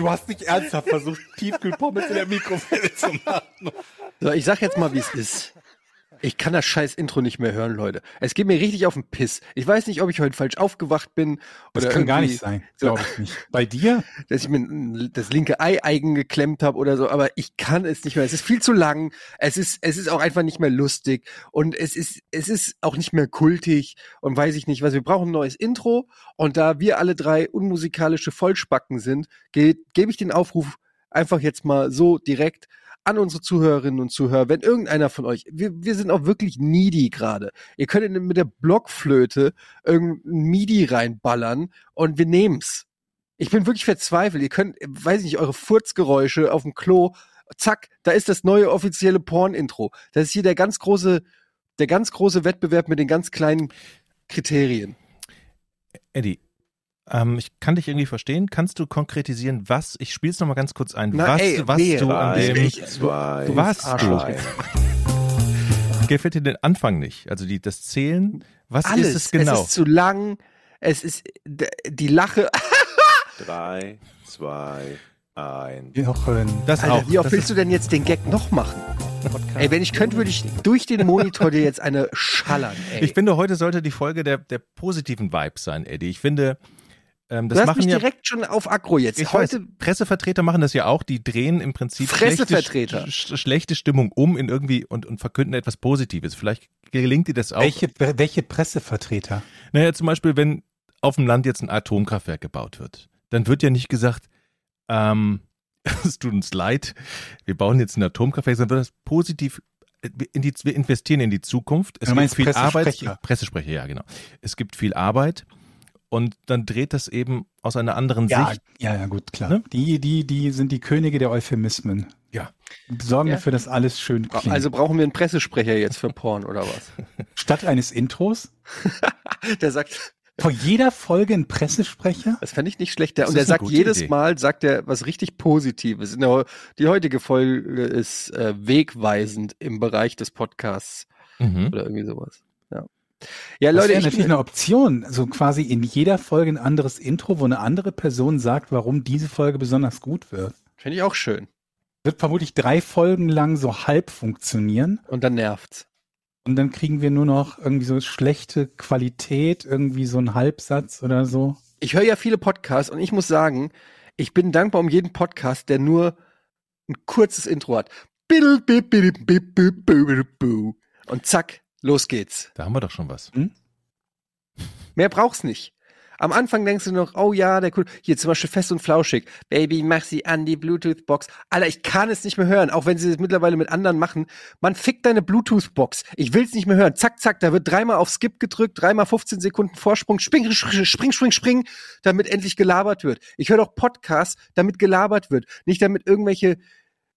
Du hast nicht ernsthaft versucht, Tiefkühlpommes in der Mikrowelle zu machen. So, ich sag jetzt mal, wie es ist. Ich kann das scheiß Intro nicht mehr hören, Leute. Es geht mir richtig auf den Piss. Ich weiß nicht, ob ich heute falsch aufgewacht bin. Das kann gar nicht sein, glaube ich nicht. Bei dir? dass ich mir das linke Ei eigen geklemmt habe oder so, aber ich kann es nicht mehr. Es ist viel zu lang. Es ist es ist auch einfach nicht mehr lustig und es ist es ist auch nicht mehr kultig und weiß ich nicht, was wir brauchen ein neues Intro und da wir alle drei unmusikalische Vollspacken sind, ge gebe ich den Aufruf einfach jetzt mal so direkt an unsere Zuhörerinnen und Zuhörer, wenn irgendeiner von euch, wir, wir sind auch wirklich needy gerade. Ihr könnt mit der Blockflöte irgendein MIDI reinballern und wir nehmen's. Ich bin wirklich verzweifelt. Ihr könnt, weiß ich nicht, eure Furzgeräusche auf dem Klo, zack, da ist das neue offizielle Porn-Intro. Das ist hier der ganz große, der ganz große Wettbewerb mit den ganz kleinen Kriterien. Eddie, ähm, ich kann dich irgendwie verstehen. Kannst du konkretisieren, was, ich spiele es nochmal ganz kurz ein, Na, was, ey, was wehe. du an Drei, dem, zwei, was Arschloch. du, gefällt dir den Anfang nicht? Also die, das Zählen, was Alles. ist es genau? Es ist zu lang. Es ist die Lache. 3, 2, 1. Jochen. das Alter, auch. wie oft das willst du denn jetzt den Gag noch machen? Podcast. Ey, wenn ich könnte, würde ich durch den Monitor dir jetzt eine schallern. Ey. Ich finde, heute sollte die Folge der, der positiven Vibes sein, Eddie. Ich finde, ähm, du das hast machen mich ja direkt schon auf Aggro jetzt. Ich Heute weiß, Pressevertreter machen das ja auch, die drehen im Prinzip Pressevertreter. Schlechte, sch schlechte Stimmung um in irgendwie und, und verkünden etwas Positives. Vielleicht gelingt dir das auch. Welche, welche Pressevertreter? Naja, zum Beispiel, wenn auf dem Land jetzt ein Atomkraftwerk gebaut wird, dann wird ja nicht gesagt, ähm, es tut uns leid, wir bauen jetzt ein Atomkraftwerk, sondern wird das positiv in die, wir investieren in die Zukunft. Es Du meinst gibt viel Arbeit. Pressesprecher. Pressesprecher, ja, genau. Es gibt viel Arbeit und dann dreht das eben aus einer anderen Ja, Sicht. ja, ja, gut, klar. Ne? Die, die, die sind die Könige der Euphemismen. Ja. Sorgen Ja. dafür, dass alles schön klingt. also brauchen wir einen Pressesprecher jetzt für Porn oder was? Statt eines Intros, Der sagt, vor jeder Folge ein Pressesprecher. Das fände ich nicht schlecht. Der, und der sagt jedes Idee. Mal, sagt er was richtig Positives. In der, die heutige Folge ist äh, wegweisend im Bereich des Podcasts Mhm. oder irgendwie sowas. Ja, ja Das Leute, wäre ich, natürlich eine Option. So quasi in jeder Folge ein anderes Intro, wo eine andere Person sagt, warum diese Folge besonders gut wird. finde ich auch schön. Wird vermutlich drei Folgen lang so halb funktionieren. Und dann nervt's. Und dann kriegen wir nur noch irgendwie so schlechte Qualität, irgendwie so ein Halbsatz oder so. Ich höre ja viele Podcasts und ich muss sagen, ich bin dankbar um jeden Podcast, der nur ein kurzes Intro hat. Und zack, los geht's. Da haben wir doch schon was. Mehr brauch's nicht. Am Anfang denkst du noch, oh ja, der cool. Hier zum Beispiel fest und flauschig. Baby, mach sie an die Bluetooth-Box. Alter, ich kann es nicht mehr hören, auch wenn sie es mittlerweile mit anderen machen. Man fickt deine Bluetooth-Box. Ich will's nicht mehr hören. Zack, zack, da wird dreimal auf Skip gedrückt, dreimal 15 Sekunden Vorsprung, spring, spring, spring, spring, spring, damit endlich gelabert wird. Ich höre doch Podcasts, damit gelabert wird. Nicht damit irgendwelche,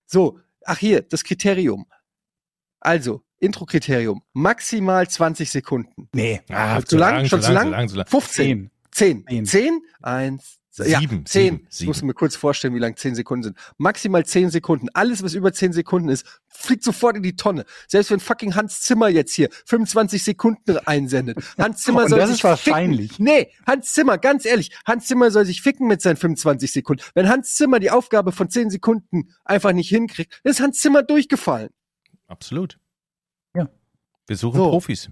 so, ach hier, das Kriterium. Also, Intro-Kriterium. Maximal 20 Sekunden. Nee, Ah, zu lang? Schon zu lang? zu lang, zu lang. 15. zehn. 10. Zehn. 10? 1. Ja, Sieben, 10. sieben, Ich muss mir kurz vorstellen, wie lang 10 Sekunden sind. Maximal 10 Sekunden. Alles, was über 10 Sekunden ist, fliegt sofort in die Tonne. Selbst wenn fucking Hans Zimmer jetzt hier 25 Sekunden einsendet. Hans Zimmer soll das sich ist wahrscheinlich. Ficken. Nee, Hans Zimmer, ganz ehrlich, Hans Zimmer soll sich ficken mit seinen 25 Sekunden. Wenn Hans Zimmer die Aufgabe von 10 Sekunden einfach nicht hinkriegt, ist Hans Zimmer durchgefallen. Absolut. Ja. Wir suchen So. Profis.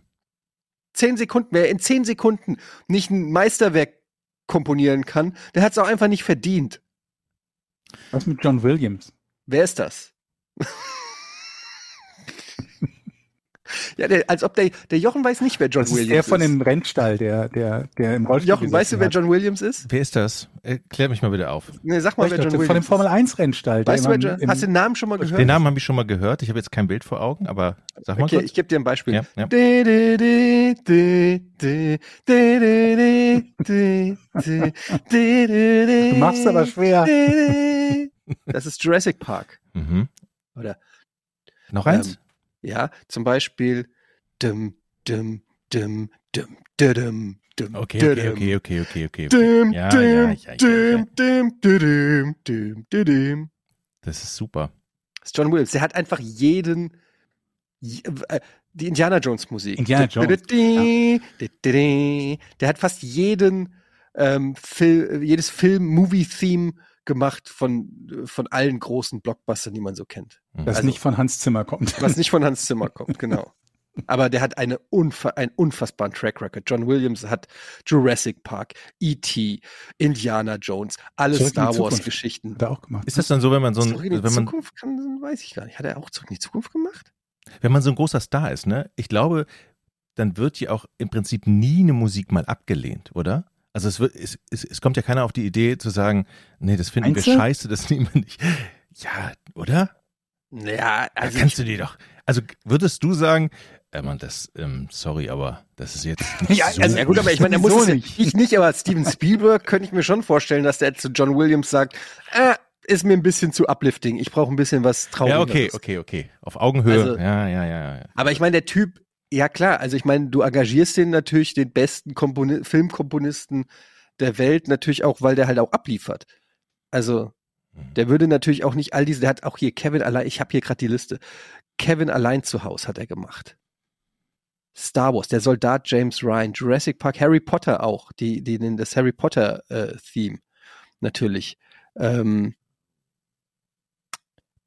10 Sekunden, wer in 10 Sekunden nicht ein Meisterwerk komponieren kann, der hat es auch einfach nicht verdient. Was mit John Williams? Wer ist das? Ja, der, als ob der, der Jochen weiß nicht, wer John das Williams ist. Der von dem Rennstall, der, der, der im Rollstuhl Jochen, weißt du, wer. John Williams ist? Wer ist das? Klär mich mal wieder auf. Nee, sag mal, wer John Williams Von dem Formel 1 Rennstall. Weißt du, John, hast du den Namen schon mal gehört? Den Namen habe ich schon mal gehört. Ich habe jetzt kein Bild vor Augen, aber sag mal okay, kurz. ich gebe dir ein Beispiel. Ja, ja. Du machst aber schwer. Das ist Jurassic Park. Mhm. Oder noch eins? Ähm, ja, zum Beispiel dim, dim, dim, dim, dim, dim, okay, okay, okay, okay, okay, Ja, ja, ja, ja. Das ist super. Das ist John Williams. Der hat einfach jeden, je- äh, die Indiana Jones Musik. Indiana Jones, Der hat fast jeden ähm, Film, jedes Film-Movie-Theme gemacht von, von allen großen Blockbustern, die man so kennt. Das Also- nicht von Hans Zimmer kommt. Was nicht von Hans Zimmer kommt, genau. Aber der hat eine unfa einen unfassbaren Track Record. John Williams hat Jurassic Park, E.T., Indiana Jones, alle Zurück Star Zukunft. Wars Geschichten. Hat er auch gemacht. Ist das dann so, wenn man so ein, Zurück in die wenn man, Zukunft kann, weiß ich gar nicht. Hat er auch zurück in die Zukunft gemacht? wenn man so ein großer Star ist, ne? Ich glaube, dann wird ja auch im Prinzip nie eine Musik mal abgelehnt, oder? Also es wird, es, es, es kommt ja keiner auf die Idee zu sagen, nee, das finden Meinst wir du? scheiße, das nehmen wir nicht. Ja, oder? Ja, Da also kannst du dir doch. Also würdest du sagen, äh, man, das, ähm, sorry, aber das ist jetzt nicht Ja, so Also, ja gut, aber ich meine, er muss es ja, nicht. ich nicht, aber Steven Spielberg könnte ich mir schon vorstellen, dass der zu John Williams sagt, äh, ist mir ein bisschen zu uplifting. Ich brauche ein bisschen was Trauriges. Ja, okay, okay, okay. Auf Augenhöhe. Also- ja, ja, ja, ja. Aber ich meine, der Typ, ja klar, also ich meine, du engagierst den natürlich, den besten Komponi Filmkomponisten der Welt, natürlich auch, weil der halt auch abliefert. Also, der würde natürlich auch nicht all diese, der hat auch hier Kevin allein, ich habe hier gerade die Liste. Kevin allein zu Hause hat er gemacht. Star Wars, der Soldat James Ryan, Jurassic Park, Harry Potter auch, die, die, das Harry Potter äh, Theme natürlich. Ähm,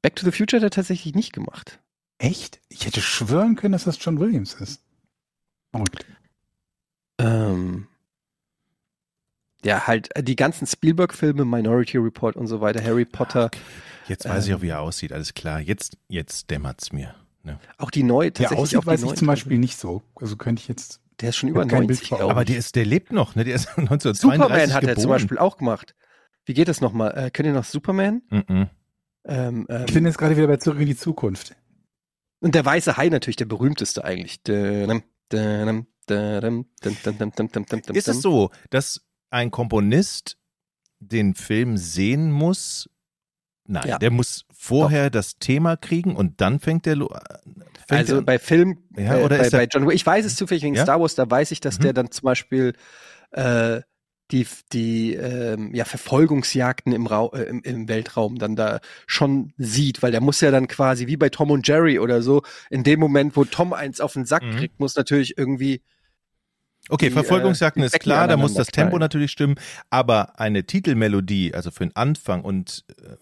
Back to the Future hat er tatsächlich nicht gemacht. Echt? Ich hätte schwören können, dass das John Williams ist. Verrückt. Ähm, ja, halt äh, die ganzen Spielberg-Filme, Minority Report und so weiter, Harry Potter, Jetzt weiß ich Ähm. auch, wie er aussieht. Alles klar. Jetzt, jetzt dämmert's mir. Ne? auch die neue, Der tatsächlich aussieht, auch die weiß ich zum. Beispiel nicht so. Also könnte ich jetzt. Der ist schon über hab kein Bild 90, vor glaube Aber der ist, der lebt noch, ne? Der ist 1932 Superman hat er zum geboren. Beispiel auch gemacht. Wie geht das nochmal? Äh, könnt ihr noch Superman? Mhm. Ähm, ähm, Ich bin jetzt gerade wieder bei Zurück in die Zukunft. Und der weiße Hai natürlich, der berühmteste eigentlich. Ist es so, dass ein Komponist den Film sehen muss? Nein, Ja. der muss vorher das Thema kriegen und dann fängt der äh, fängt Also bei Film, Ja, äh, oder bei, ist er- bei John Wick, ich weiß es zufällig wegen Ja? Star Wars, da weiß ich, dass Mhm. der dann zum Beispiel äh, die, die ähm, ja, Verfolgungsjagden im, Rau äh, im, im Weltraum dann da schon sieht, weil der muss ja dann quasi wie bei Tom und Jerry oder so, in dem Moment, wo Tom eins auf den Sack Mhm. kriegt, muss natürlich irgendwie Okay, die, Verfolgungsjagden äh, die ist klar, da muss das Tempo knallen. natürlich stimmen, aber eine Titelmelodie, also für den Anfang und äh,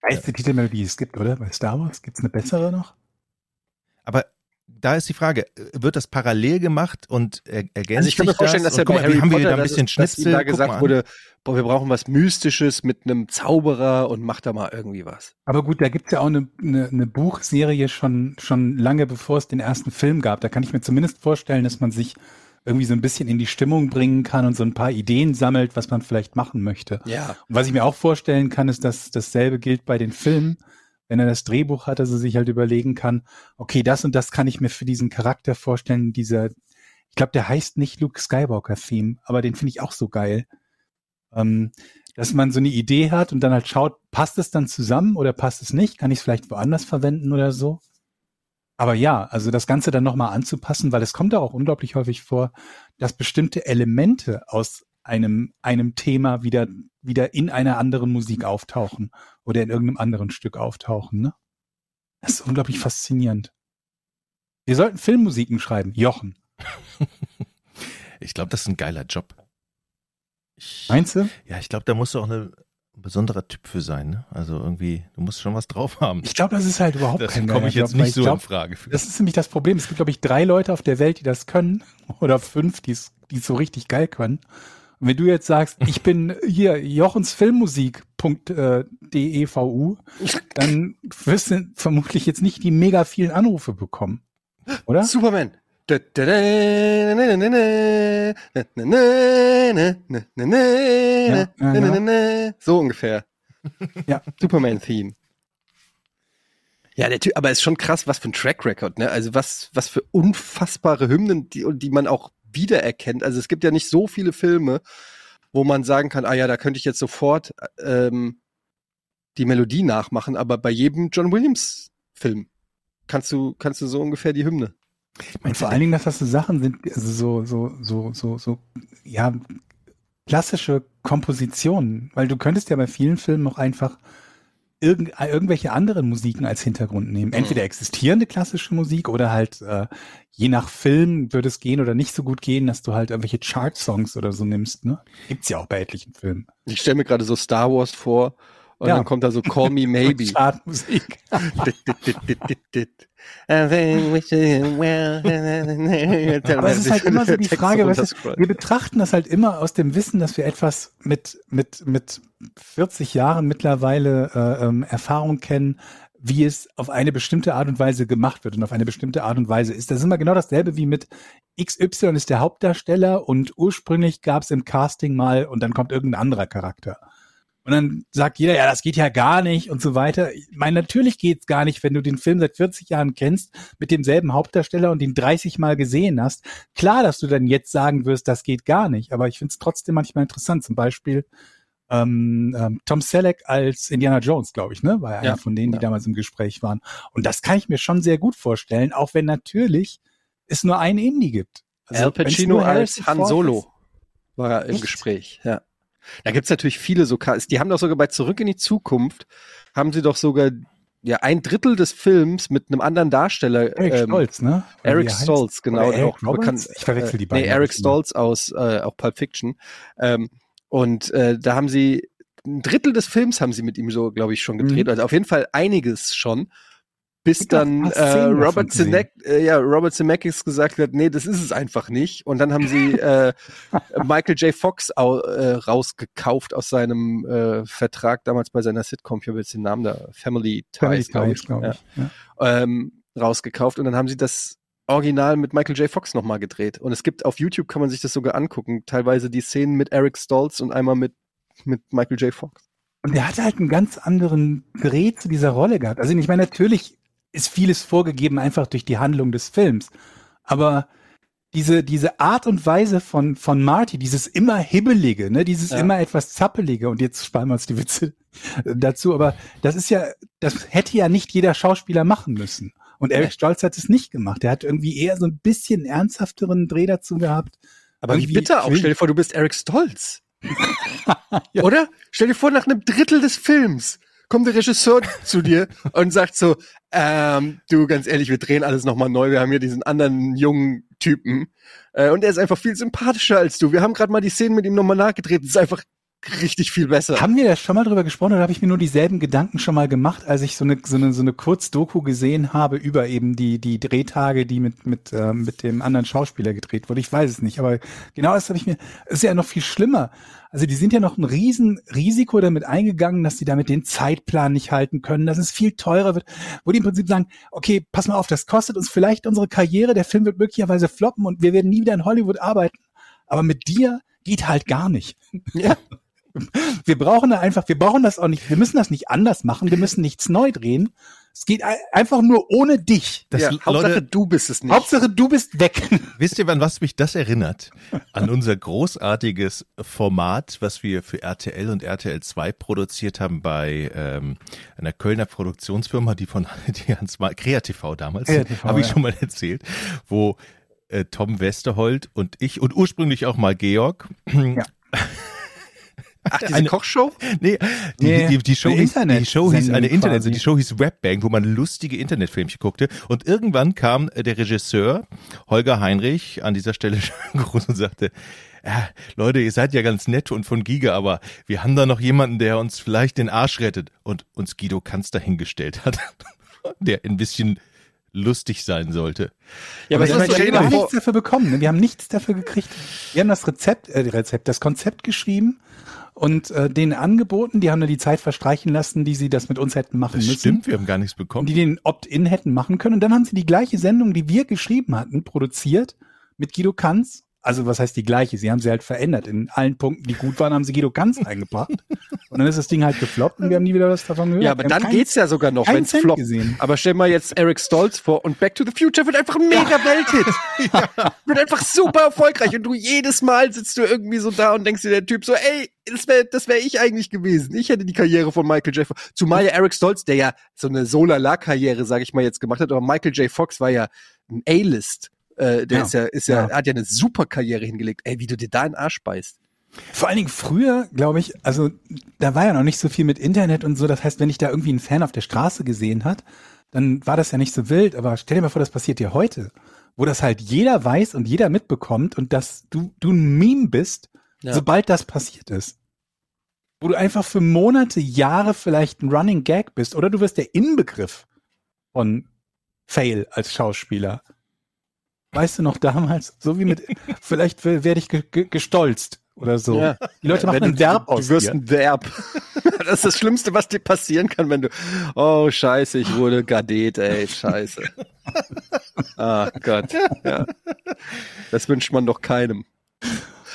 Geilste Titelmelodie, die es gibt, oder? Bei Star Wars gibt es eine bessere noch? aber da ist die Frage, äh, wird das parallel gemacht und er, ergänzt Also ich kann mir sich vorstellen, das? dass er guck bei mal, Harry wir haben Potter, wieder ein dass, bisschen es- dass ihm Schnitzel. da gesagt wurde, boah, wir brauchen was Mystisches mit einem Zauberer und macht da mal irgendwie was. Aber gut, da gibt's ja auch eine, eine, eine Buchserie schon, schon lange bevor es den ersten Film gab. Da kann ich mir zumindest vorstellen, dass man sich irgendwie so ein bisschen in die Stimmung bringen kann und so ein paar Ideen sammelt, was man vielleicht machen möchte. Ja. Und was ich mir auch vorstellen kann, ist, dass dasselbe gilt bei den Filmen. Wenn er das Drehbuch hat, dass er sich halt überlegen kann, okay, das und das kann ich mir für diesen Charakter vorstellen. Dieser, ich glaube, der heißt nicht Luke Skywalker Theme, aber den finde ich auch so geil. Ähm, dass man so eine Idee hat und dann halt schaut, passt es dann zusammen oder passt es nicht? Kann ich es vielleicht woanders verwenden oder so? Aber ja, also das Ganze dann nochmal anzupassen, weil es kommt da auch unglaublich häufig vor, dass bestimmte Elemente aus einem, einem Thema wieder, wieder in einer anderen Musik auftauchen oder in irgendeinem anderen Stück auftauchen. Ne? Das ist unglaublich faszinierend. Wir sollten Filmmusiken schreiben, Jochen. Ich glaube, das ist ein geiler Job. Ich, Meinst du? ja, ich glaube, da musst du auch eine, ein besonderer Typ für sein. Ne? Also irgendwie, du musst schon was drauf haben. Ich glaube, das ist halt überhaupt das kein komme ich jetzt Job, nicht ich so glaub, in Frage. Für. Das ist nämlich das Problem. Es gibt, glaube ich, drei Leute auf der Welt, die das können. Oder fünf, die es so richtig geil können. Und wenn du jetzt sagst, ich bin hier jochensfilmmusik.devu, dann wirst du vermutlich jetzt nicht die mega vielen Anrufe bekommen. Oder? Superman. So ungefähr. Ja. Superman-Theme. Ja, der Typ, aber ist schon krass, was für ein Track Record, ne? Also was, was für unfassbare Hymnen, die, die man auch wiedererkennt. Also es gibt ja nicht so viele Filme, wo man sagen kann, ah ja, da könnte ich jetzt sofort ähm, die Melodie nachmachen, aber bei jedem John Williams Film kannst du, kannst du so ungefähr die Hymne. Und vor allen Dingen, dass das so Sachen sind, also so, so, so, so, so, ja, klassische Kompositionen. Weil du könntest ja bei vielen Filmen auch einfach irgend, irgendwelche anderen Musiken als Hintergrund nehmen. Entweder existierende klassische Musik oder halt äh, je nach Film würde es gehen oder nicht so gut gehen, dass du halt irgendwelche Chart-Songs oder so nimmst. Ne? Gibt's ja auch bei etlichen Filmen. Ich stelle mir gerade so Star Wars vor und Ja. dann kommt da so Call Me Maybe. Chartmusik. Aber es ist halt immer so die Frage, weißt du, wir betrachten das halt immer aus dem Wissen, dass wir etwas mit, mit, mit 40 Jahren mittlerweile äh, ähm, Erfahrung kennen, wie es auf eine bestimmte Art und Weise gemacht wird und auf eine bestimmte Art und Weise ist. Das ist immer genau dasselbe wie mit XY ist der Hauptdarsteller und ursprünglich gab es im Casting mal und dann kommt irgendein anderer Charakter. Und dann sagt jeder, ja, das geht ja gar nicht und so weiter. Ich meine, natürlich geht's gar nicht, wenn du den Film seit 40 Jahren kennst, mit demselben Hauptdarsteller und ihn 30 Mal gesehen hast. Klar, dass du dann jetzt sagen wirst, das geht gar nicht. Aber ich finde es trotzdem manchmal interessant. Zum Beispiel ähm, ähm, Tom Selleck als Indiana Jones, glaube ich, ne? War ja einer von denen, die ja. damals im Gespräch waren. Und das kann ich mir schon sehr gut vorstellen, auch wenn natürlich es nur einen Indie gibt. Also, Al Pacino als Han Solo ist- war er im Echt? Gespräch, ja. Da gibt's natürlich viele so. Die haben doch sogar bei Zurück in die Zukunft, haben sie doch sogar ja ein Drittel des Films mit einem anderen Darsteller. Eric ähm, Stolz, ne? Oder Eric er. Stolz, genau. Eric auch bekannt, Ich verwechsel die äh, beiden. Nee, Eric. Stolz aus äh, auch Pulp Fiction. Ähm, und äh, da haben sie ein Drittel des Films haben sie mit ihm so, glaube ich, schon gedreht. Mhm. Also auf jeden Fall einiges schon. Bis dann äh, Robert. Zemeck, äh, ja, Robert Zemeckis gesagt hat, nee, das ist es einfach nicht. Und dann haben sie äh, Michael J. Fox au, äh, rausgekauft aus seinem äh, Vertrag damals bei seiner Sitcom, ich habe jetzt den Namen da, Family Ties, glaube ich. glaube Ja ich. Ja. ähm, rausgekauft und dann haben sie das Original mit Michael J. Fox nochmal gedreht. Und es gibt auf YouTube kann man sich das sogar angucken. Teilweise die Szenen mit Eric Stoltz und einmal mit, mit Michael J. Fox. Und der hatte halt einen ganz anderen Dreh zu dieser Rolle gehabt. Also ich meine, natürlich ist vieles vorgegeben einfach durch die Handlung des Films. Aber diese, diese Art und Weise von, von Marty, dieses immer Hibbelige, ne, dieses Ja. immer etwas Zappelige, und jetzt sparen wir uns die Witze dazu, aber das ist ja, das hätte ja nicht jeder Schauspieler machen müssen. Und Eric. Stolz hat es nicht gemacht. Der hat irgendwie eher so ein bisschen ernsthafteren Dreh dazu gehabt. Aber wie bitter auch. Stell dir vor, du bist Eric Stoltz. Ja. Oder? Stell dir vor, nach einem Drittel des Films kommt der Regisseur zu dir und sagt so, ähm, du, ganz ehrlich, wir drehen alles nochmal neu. Wir haben hier diesen anderen jungen Typen. Äh, und er ist einfach viel sympathischer als du. Wir haben gerade mal die Szenen mit ihm nochmal nachgedreht. Das ist einfach richtig viel besser. Haben wir da schon mal drüber gesprochen oder habe ich mir nur dieselben Gedanken schon mal gemacht, als ich so eine so eine, so eine Kurzdoku gesehen habe über eben die die Drehtage, die mit mit äh, mit dem anderen Schauspieler gedreht wurde? Ich weiß es nicht, aber genau das habe ich mir. Es ist ja noch viel schlimmer. Also die sind ja noch ein riesen Risiko damit eingegangen, dass sie damit den Zeitplan nicht halten können, dass es viel teurer wird, wo die im Prinzip sagen, okay, pass mal auf, das kostet uns vielleicht unsere Karriere, der Film wird möglicherweise floppen und wir werden nie wieder in Hollywood arbeiten, aber mit dir geht halt gar nicht. Ja. Wir brauchen da einfach, wir brauchen das auch nicht, wir müssen das nicht anders machen, wir müssen nichts neu drehen. Es geht ein- einfach nur ohne dich. Das, ja, Leute, Hauptsache, du bist es nicht. Hauptsache, du bist weg. Wisst ihr, an was mich das erinnert? An unser großartiges Format, was wir für RTL und RTL 2 produziert haben bei ähm, einer Kölner Produktionsfirma, die von die Hans Kreativ damals, habe ich ja. schon mal erzählt, wo äh, Tom Westerholt und ich und ursprünglich auch mal Georg. Ach, diese eine- Kochshow? Nee, die, Nee, die, die, Show hieß, die Internet- Show hieß eine Internet, quasi. die Show hieß Webbang, wo man lustige Internetfilmchen guckte. Und irgendwann kam äh, der Regisseur Holger Heinrich an dieser Stelle groß und sagte, ja, Leute, ihr seid ja ganz nett und von Giga, aber wir haben da noch jemanden, der uns vielleicht den Arsch rettet und uns Guido Kanz dahingestellt hat, der ein bisschen lustig sein sollte. Ja, aber Aber es ist wir haben nichts dafür bekommen. Ne? Wir haben nichts dafür gekriegt. Wir haben das Rezept, äh, Rezept, das Konzept geschrieben und äh, denen angeboten. Die haben dann die Zeit verstreichen lassen, die sie das mit uns hätten machen Das müssen. stimmt, wir haben gar nichts bekommen. die den Opt-in hätten machen können. Und dann haben sie die gleiche Sendung, die wir geschrieben hatten, produziert mit Guido Kanz Also was heißt die gleiche? Sie haben sie halt verändert. In allen Punkten, die gut waren, haben sie Guido ganz eingebracht. Und dann ist das Ding halt gefloppt und wir haben nie wieder was davon gehört. Ja, aber Wir dann keinen- geht's ja sogar noch, wenn's floppt. gesehen. Aber stell mal jetzt Eric Stolz vor und Back to the Future wird einfach ein mega Welthit. Wird einfach super erfolgreich und du jedes Mal sitzt du irgendwie so da und denkst dir der Typ so, ey, das wäre das wär ich eigentlich gewesen. Ich hätte die Karriere von Michael J. Fox. Zumal ja Eric Stolz, der ja so eine Solala-Karriere, sag ich mal, jetzt gemacht hat, aber Michael J. Fox war ja ein A-List. Äh, der Ja. ist ja, ist ja, Ja. hat ja eine super Karriere hingelegt. Ey, wie du dir da in den Arsch beißt. Vor allen Dingen früher, glaube ich, also da war ja noch nicht so viel mit Internet und so. Das heißt, wenn ich da irgendwie einen Fan auf der Straße gesehen hat, dann war das ja nicht so wild. Aber stell dir mal vor, das passiert dir heute, wo das halt jeder weiß und jeder mitbekommt und dass du, du ein Meme bist, Ja. sobald das passiert ist. Wo du einfach für Monate, Jahre vielleicht ein Running Gag bist oder du wirst der Inbegriff von Fail als Schauspieler. Weißt du noch damals, so wie mit, vielleicht werde ich ge ge gestolzt oder so. Ja. Die Leute machen Wenn ein Verb du, aus Du wirst dir. ein Verb. das ist das Schlimmste, was dir passieren kann, wenn du, oh scheiße, ich wurde Gadet, ey, scheiße. ah Gott, ja. Das wünscht man doch keinem.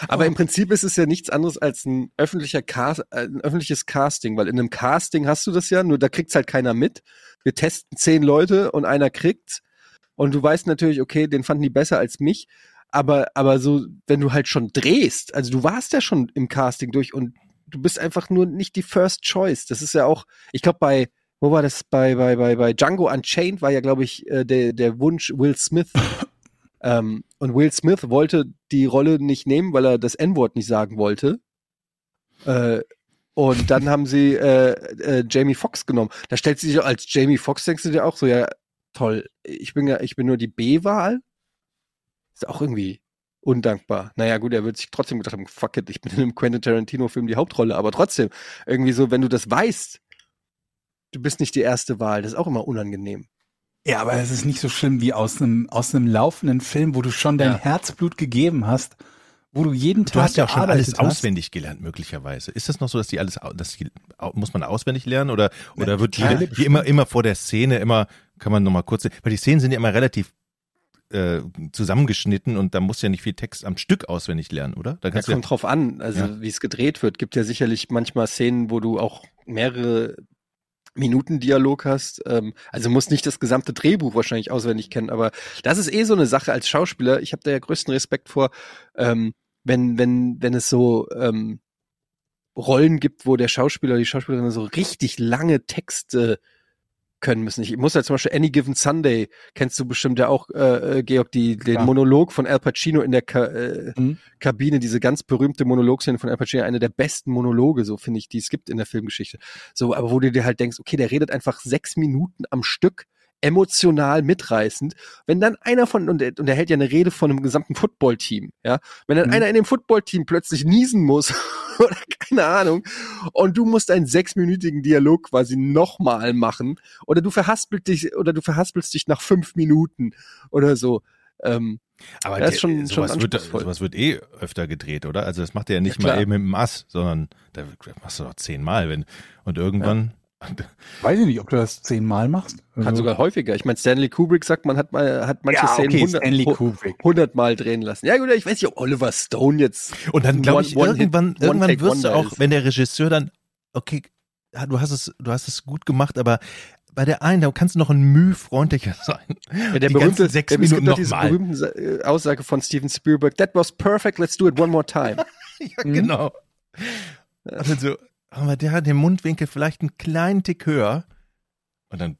Aber im Prinzip ist es ja nichts anderes als ein öffentlicher Cast, äh, ein öffentliches Casting, weil in einem Casting hast du das ja, nur da kriegt's halt keiner mit. Wir testen zehn Leute und einer kriegt's. Und du weißt natürlich, okay, den fanden die besser als mich. Aber, aber so, wenn du halt schon drehst, also du warst ja schon im Casting durch und du bist einfach nur nicht die First Choice. Das ist ja auch, ich glaube, bei, wo war das? Bei, bei, bei, bei Django Unchained war ja, glaube ich, äh, der, der Wunsch Will Smith. ähm, und Will Smith wollte die Rolle nicht nehmen, weil er das N-Wort nicht sagen wollte. Äh, und dann haben sie äh, äh, Jamie Foxx genommen. Da stellt sie sich als Jamie Foxx, denkst du dir auch so, ja, toll, ich bin ja, ich bin nur die B-Wahl. Ist auch irgendwie undankbar. Naja, gut, er wird sich trotzdem gedacht haben, fuck it, ich bin in einem Quentin Tarantino-Film die Hauptrolle, aber trotzdem, irgendwie so, wenn du das weißt, du bist nicht die erste Wahl, das ist auch immer unangenehm. Ja, aber es ist nicht so schlimm wie aus einem, aus einem laufenden Film, wo du schon dein Ja. Herzblut gegeben hast, wo du jeden Tag Du hast ja auch schon alles hast. auswendig gelernt, möglicherweise. Ist das noch so, dass die alles, dass die, muss man auswendig lernen oder, oder wird Teile die, wie immer, immer vor der Szene immer, kann man nochmal kurz, weil die Szenen sind ja immer relativ, äh, zusammengeschnitten und da musst du ja nicht viel Text am Stück auswendig lernen, oder? Da Da kommt drauf an, also Ja. wie es gedreht wird. Gibt ja sicherlich manchmal Szenen, wo du auch mehrere Minuten Dialog hast. Ähm, also musst nicht das gesamte Drehbuch wahrscheinlich auswendig kennen, aber das ist eh so eine Sache als Schauspieler. Ich habe da ja größten Respekt vor, ähm, wenn wenn wenn es so ähm, Rollen gibt, wo der Schauspieler oder die Schauspielerin so richtig lange Texte können müssen. Ich muss ja zum Beispiel Any Given Sunday, kennst du bestimmt ja auch, äh, äh, Georg, die, den Klar. Monolog von Al Pacino in der Ka äh, Mhm. Kabine, diese ganz berühmte Monologszene von Al Pacino, eine der besten Monologe, so finde ich, die es gibt in der Filmgeschichte. So, aber wo du dir halt denkst, okay, der redet einfach sechs Minuten am Stück, emotional mitreißend. Wenn dann einer von, und er, und er hält ja eine Rede von einem gesamten Footballteam, ja, wenn dann Mhm. einer in dem Footballteam plötzlich niesen muss, oder keine Ahnung, und du musst einen sechsminütigen Dialog quasi nochmal machen, oder du verhaspelst dich, oder du verhaspelst dich nach fünf Minuten oder so. Ähm, Aber Ja, ist der- schon- schon sowas, wird, anspruchsvoll. sowas wird eh öfter gedreht, oder? Also das macht er ja nicht Ja, mal eben mit dem Ass, sondern da machst du doch zehnmal, wenn und irgendwann. Weiß ich nicht, ob du das zehnmal machst. Kann Also- sogar häufiger. Ich meine, Stanley Kubrick sagt, man hat mal, hat manche ja, Szenen okay, 100 Stanley hu- Kubrick. 100 Mal drehen lassen. Ja gut, ich weiß nicht, ob Oliver Stone jetzt. Und dann glaube ich, One- irgendwann, irgendwann One-Take wirst du auch, ist. wenn der Regisseur dann, okay, du hast es, du hast es gut gemacht, aber bei der einen, da kannst du noch ein Mühe freundlicher sein. Ja, der Die berühmte, sechs der, Minuten doch diese nochmal. berühmte äh, Aussage von Steven Spielberg. That was perfect, let's do it one more time. Ja, Mhm. genau. Also, aber der hat den Mundwinkel vielleicht einen kleinen Tick höher. Und dann,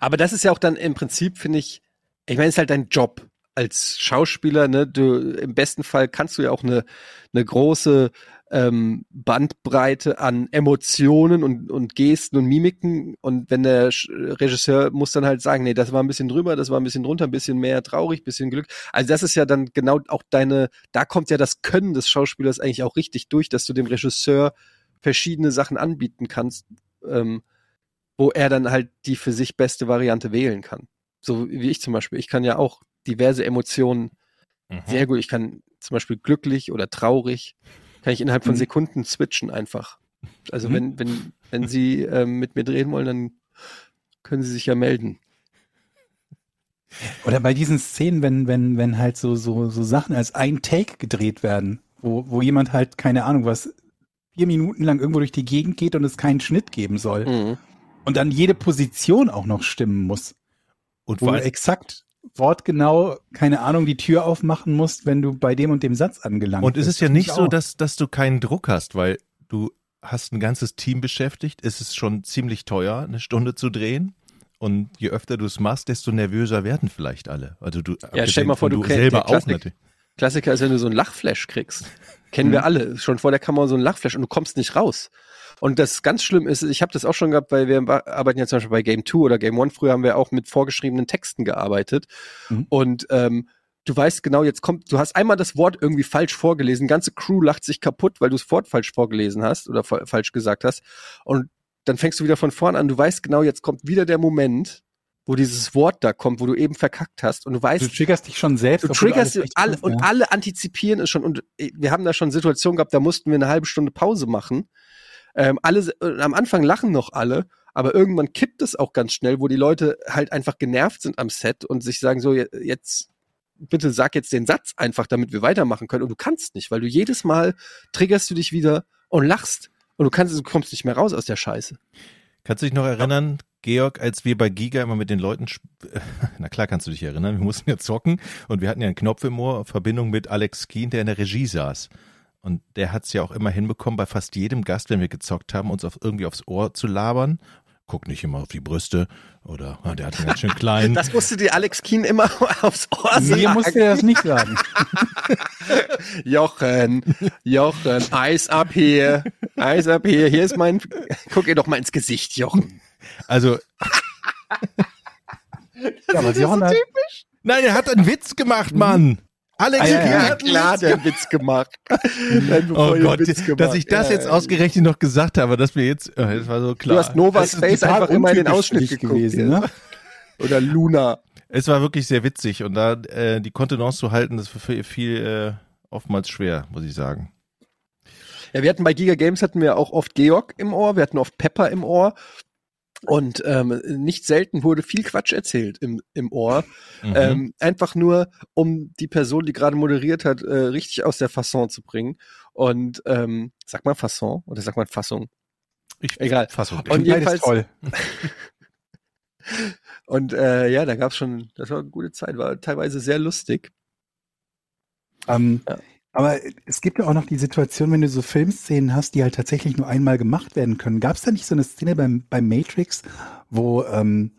Aber das ist ja auch dann im Prinzip, finde ich, ich meine, es ist halt dein Job als Schauspieler, ne? Du, im besten Fall kannst du ja auch eine, eine große ähm, Bandbreite an Emotionen und, und Gesten und Mimiken. Und wenn der Sch- Regisseur muss dann halt sagen, nee, das war ein bisschen drüber, das war ein bisschen drunter, ein bisschen mehr traurig, bisschen Glück. Also das ist ja dann genau auch deine, da kommt ja das Können des Schauspielers eigentlich auch richtig durch, dass du dem Regisseur verschiedene Sachen anbieten kannst, ähm, wo er dann halt die für sich beste Variante wählen kann. So wie ich zum Beispiel. Ich kann ja auch diverse Emotionen mhm. sehr gut. Ich kann zum Beispiel glücklich oder traurig, kann ich innerhalb von Mhm. Sekunden switchen einfach. Also Mhm. wenn, wenn, wenn Sie ähm, mit mir drehen wollen, dann können Sie sich ja melden. Oder bei diesen Szenen, wenn, wenn, wenn halt so, so, so Sachen als ein Take gedreht werden, wo, wo jemand halt, keine Ahnung, was vier Minuten lang irgendwo durch die Gegend geht und es keinen Schnitt geben soll. Mhm. Und dann jede Position auch noch stimmen muss. Und Wo du exakt wortgenau, keine Ahnung, die Tür aufmachen musst, wenn du bei dem und dem Satz angelangt und es bist. ist ja nicht ich so, dass, dass du keinen Druck hast, weil du hast ein ganzes Team beschäftigt. Es ist schon ziemlich teuer, eine Stunde zu drehen. Und je öfter du es machst, desto nervöser werden vielleicht alle. Also du, Ja, stell mal vor, du kennst- selber auch natürlich. Klassiker ist, wenn du so einen Lachflash kriegst. Kennen wir alle. Schon vor der Kamera so einen Lachflash und du kommst nicht raus. Und das ganz schlimm ist, ich habe das auch schon gehabt, weil wir arbeiten ja zum Beispiel bei Game 2 oder Game 1. Früher haben wir auch mit vorgeschriebenen Texten gearbeitet. Mhm. Und ähm, du weißt genau, jetzt kommt, du hast einmal das Wort irgendwie falsch vorgelesen, ganze Crew lacht sich kaputt, weil du das Wort falsch vorgelesen hast oder fa- falsch gesagt hast. Und dann fängst du wieder von vorn an. Du weißt genau, jetzt kommt wieder der Moment, wo dieses Wort da kommt, wo du eben verkackt hast. Und du weißt, Du triggerst dich schon selbst. Du triggerst alles alle und ja. alle antizipieren es schon und äh, wir haben da schon Situationen gehabt, da mussten wir eine halbe Stunde Pause machen. Ähm, alle äh, am Anfang lachen noch alle, aber irgendwann kippt es auch ganz schnell, wo die Leute halt einfach genervt sind am Set und sich sagen so je- jetzt bitte sag jetzt den Satz einfach, damit wir weitermachen können und du kannst nicht, weil du jedes Mal triggerst du dich wieder und lachst und du kannst du kommst nicht mehr raus aus der Scheiße. Kannst du dich noch erinnern, Georg, als wir bei Giga immer mit den Leuten, sp- na klar kannst du dich erinnern, wir mussten ja zocken und wir hatten ja einen Knopf im Ohr, Verbindung mit Alex Keen, der in der Regie saß. Und der hat es ja auch immer hinbekommen, bei fast jedem Gast, wenn wir gezockt haben, uns auf, irgendwie aufs Ohr zu labern. Guck nicht immer auf die Brüste oder ah, der hat einen ganz schön kleinen. Das musste dir Alex Keen immer aufs Ohr sagen. Mir musste er das nicht sagen. Jochen, Jochen, Eis ab hier, Eis ab hier, hier ist mein, guck ihr doch mal ins Gesicht, Jochen. Also, Ja, aber Johann hat, nein, er hat einen Witz gemacht, Mann. Alex Ah, ja, ja. hat einen klar, Witz der hat Witz gemacht. Oh Gott, Witz gemacht. dass ich das Ja, jetzt ausgerechnet noch gesagt habe, dass wir jetzt, äh, das war so klar. Du hast Novas Face einfach immer in den Ausschnitt geguckt. gewesen, ja. ne? Oder Luna. Es war wirklich sehr witzig und da äh, die Kontenance zu halten, das war viel, viel äh, oftmals schwer, muss ich sagen. Ja, wir hatten bei Giga Games hatten wir auch oft Georg im Ohr, wir hatten oft Pepper im Ohr. Und ähm, nicht selten wurde viel Quatsch erzählt im, im Ohr. Mhm. Ähm, einfach nur, um die Person, die gerade moderiert hat, äh, richtig aus der Fasson zu bringen. Und ähm, sag mal Fasson oder sag mal Fassung. ich, egal. Fassung. Und jedenfalls- toll. Und äh, ja, da gab's schon, das war eine gute Zeit, war teilweise sehr lustig. Ähm, Ja. Aber es gibt ja auch noch die Situation, wenn du so Filmszenen hast, die halt tatsächlich nur einmal gemacht werden können. Gab es da nicht so eine Szene beim, beim Matrix, wo ähm,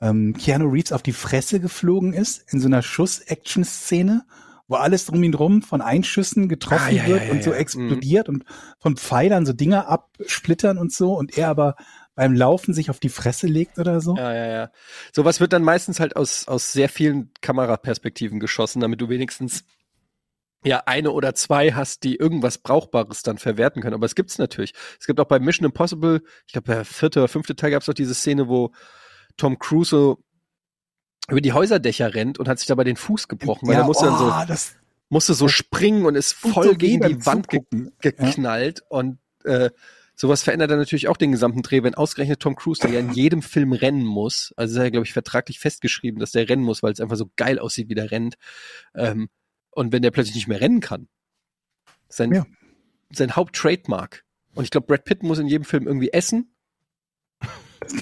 ähm, Keanu Reeves auf die Fresse geflogen ist, in so einer Schuss-Action-Szene, wo alles drum ihn drum von Einschüssen getroffen Ah, ja, wird ja, ja, und so ja. Mhm. explodiert und von Pfeilern so Dinger absplittern und so und er aber beim Laufen sich auf die Fresse legt oder so? Ja, ja, ja. Sowas wird dann meistens halt aus, aus sehr vielen Kameraperspektiven geschossen, damit du wenigstens ja eine oder zwei hast, die irgendwas Brauchbares dann verwerten können. Aber es gibt's natürlich. Es gibt auch bei Mission Impossible, ich glaube, der vierte oder fünfte Teil gab's doch diese Szene, wo Tom Cruise so über die Häuserdächer rennt und hat sich dabei den Fuß gebrochen, weil er musste dann so, oh, das musste so springen und ist voll so gegen die Wand ge geknallt und äh, sowas verändert dann natürlich auch den gesamten Dreh, wenn ausgerechnet Tom Cruise, der ja in jedem Film rennen muss, also ist ja, glaube ich, vertraglich festgeschrieben, dass der rennen muss, weil es einfach so geil aussieht, wie der rennt. Ähm, und wenn der plötzlich nicht mehr rennen kann, sein, Ja. sein Haupttrademark. Und ich glaube, Brad Pitt muss in jedem Film irgendwie essen.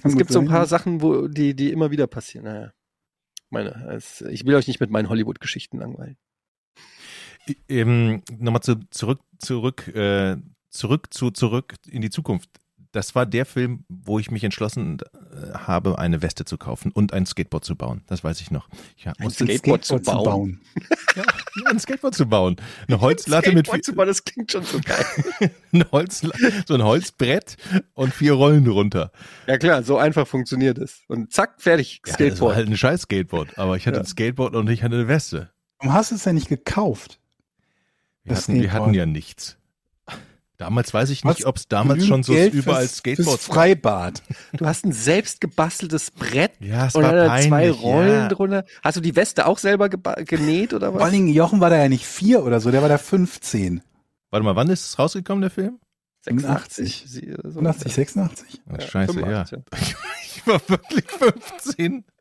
Es gibt so ein paar Sachen, wo die, die immer wieder passieren. Naja. Meine, es, ich will euch nicht mit meinen Hollywood-Geschichten langweilen. Ähm, Nochmal zu, zurück, zurück, äh, zurück zu zurück in die Zukunft. Das war der Film, wo ich mich entschlossen äh, habe, eine Weste zu kaufen und ein Skateboard zu bauen. Das weiß ich noch. Ich Ein musste Skateboard zu bauen? ja, ein Skateboard zu bauen. Eine Holzlatte mit Skateboard zu bauen, das klingt schon so geil. ein Holzla so ein Holzbrett und vier Rollen drunter. Ja klar, so einfach funktioniert es. Und zack, fertig, Ja, das war Skateboard. halt ein scheiß Skateboard, aber ich hatte Ja. ein Skateboard und ich hatte eine Weste. Warum hast du es ja nicht gekauft? Wir Das hatten, wir Skateboard. hatten ja nichts. Damals weiß ich nicht, ob es damals schon so Geld überall fürs, Skateboards fürs Freibad. Du hast ein selbst gebasteltes Brett Ja, es und war peinlich. zwei Rollen ja. drunter. Hast du die Weste auch selber genäht oder Vor was? allen Dingen, Jochen war da ja nicht vier oder so, der war da 15. Warte mal, wann ist es rausgekommen, der Film? 86. sie- oder so. 85, 86. Oh, Ja, scheiße, 85, ja. Ich war wirklich 15.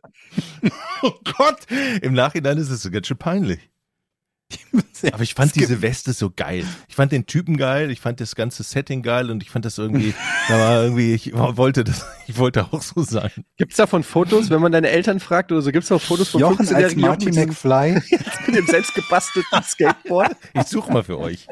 Oh Gott! Im Nachhinein ist es so ganz schön peinlich. Aber ich fand diese Weste so geil. Ich fand den Typen geil, ich fand das ganze Setting geil und ich fand das irgendwie, da war irgendwie, ich wollte das, ich wollte auch so sein. Gibt's davon Fotos, wenn man deine Eltern fragt oder so, gibt's auch Fotos von Jochen als 15-jährigen Jochen McFly. mit dem selbst gebastelten Skateboard? Ich suche mal für euch.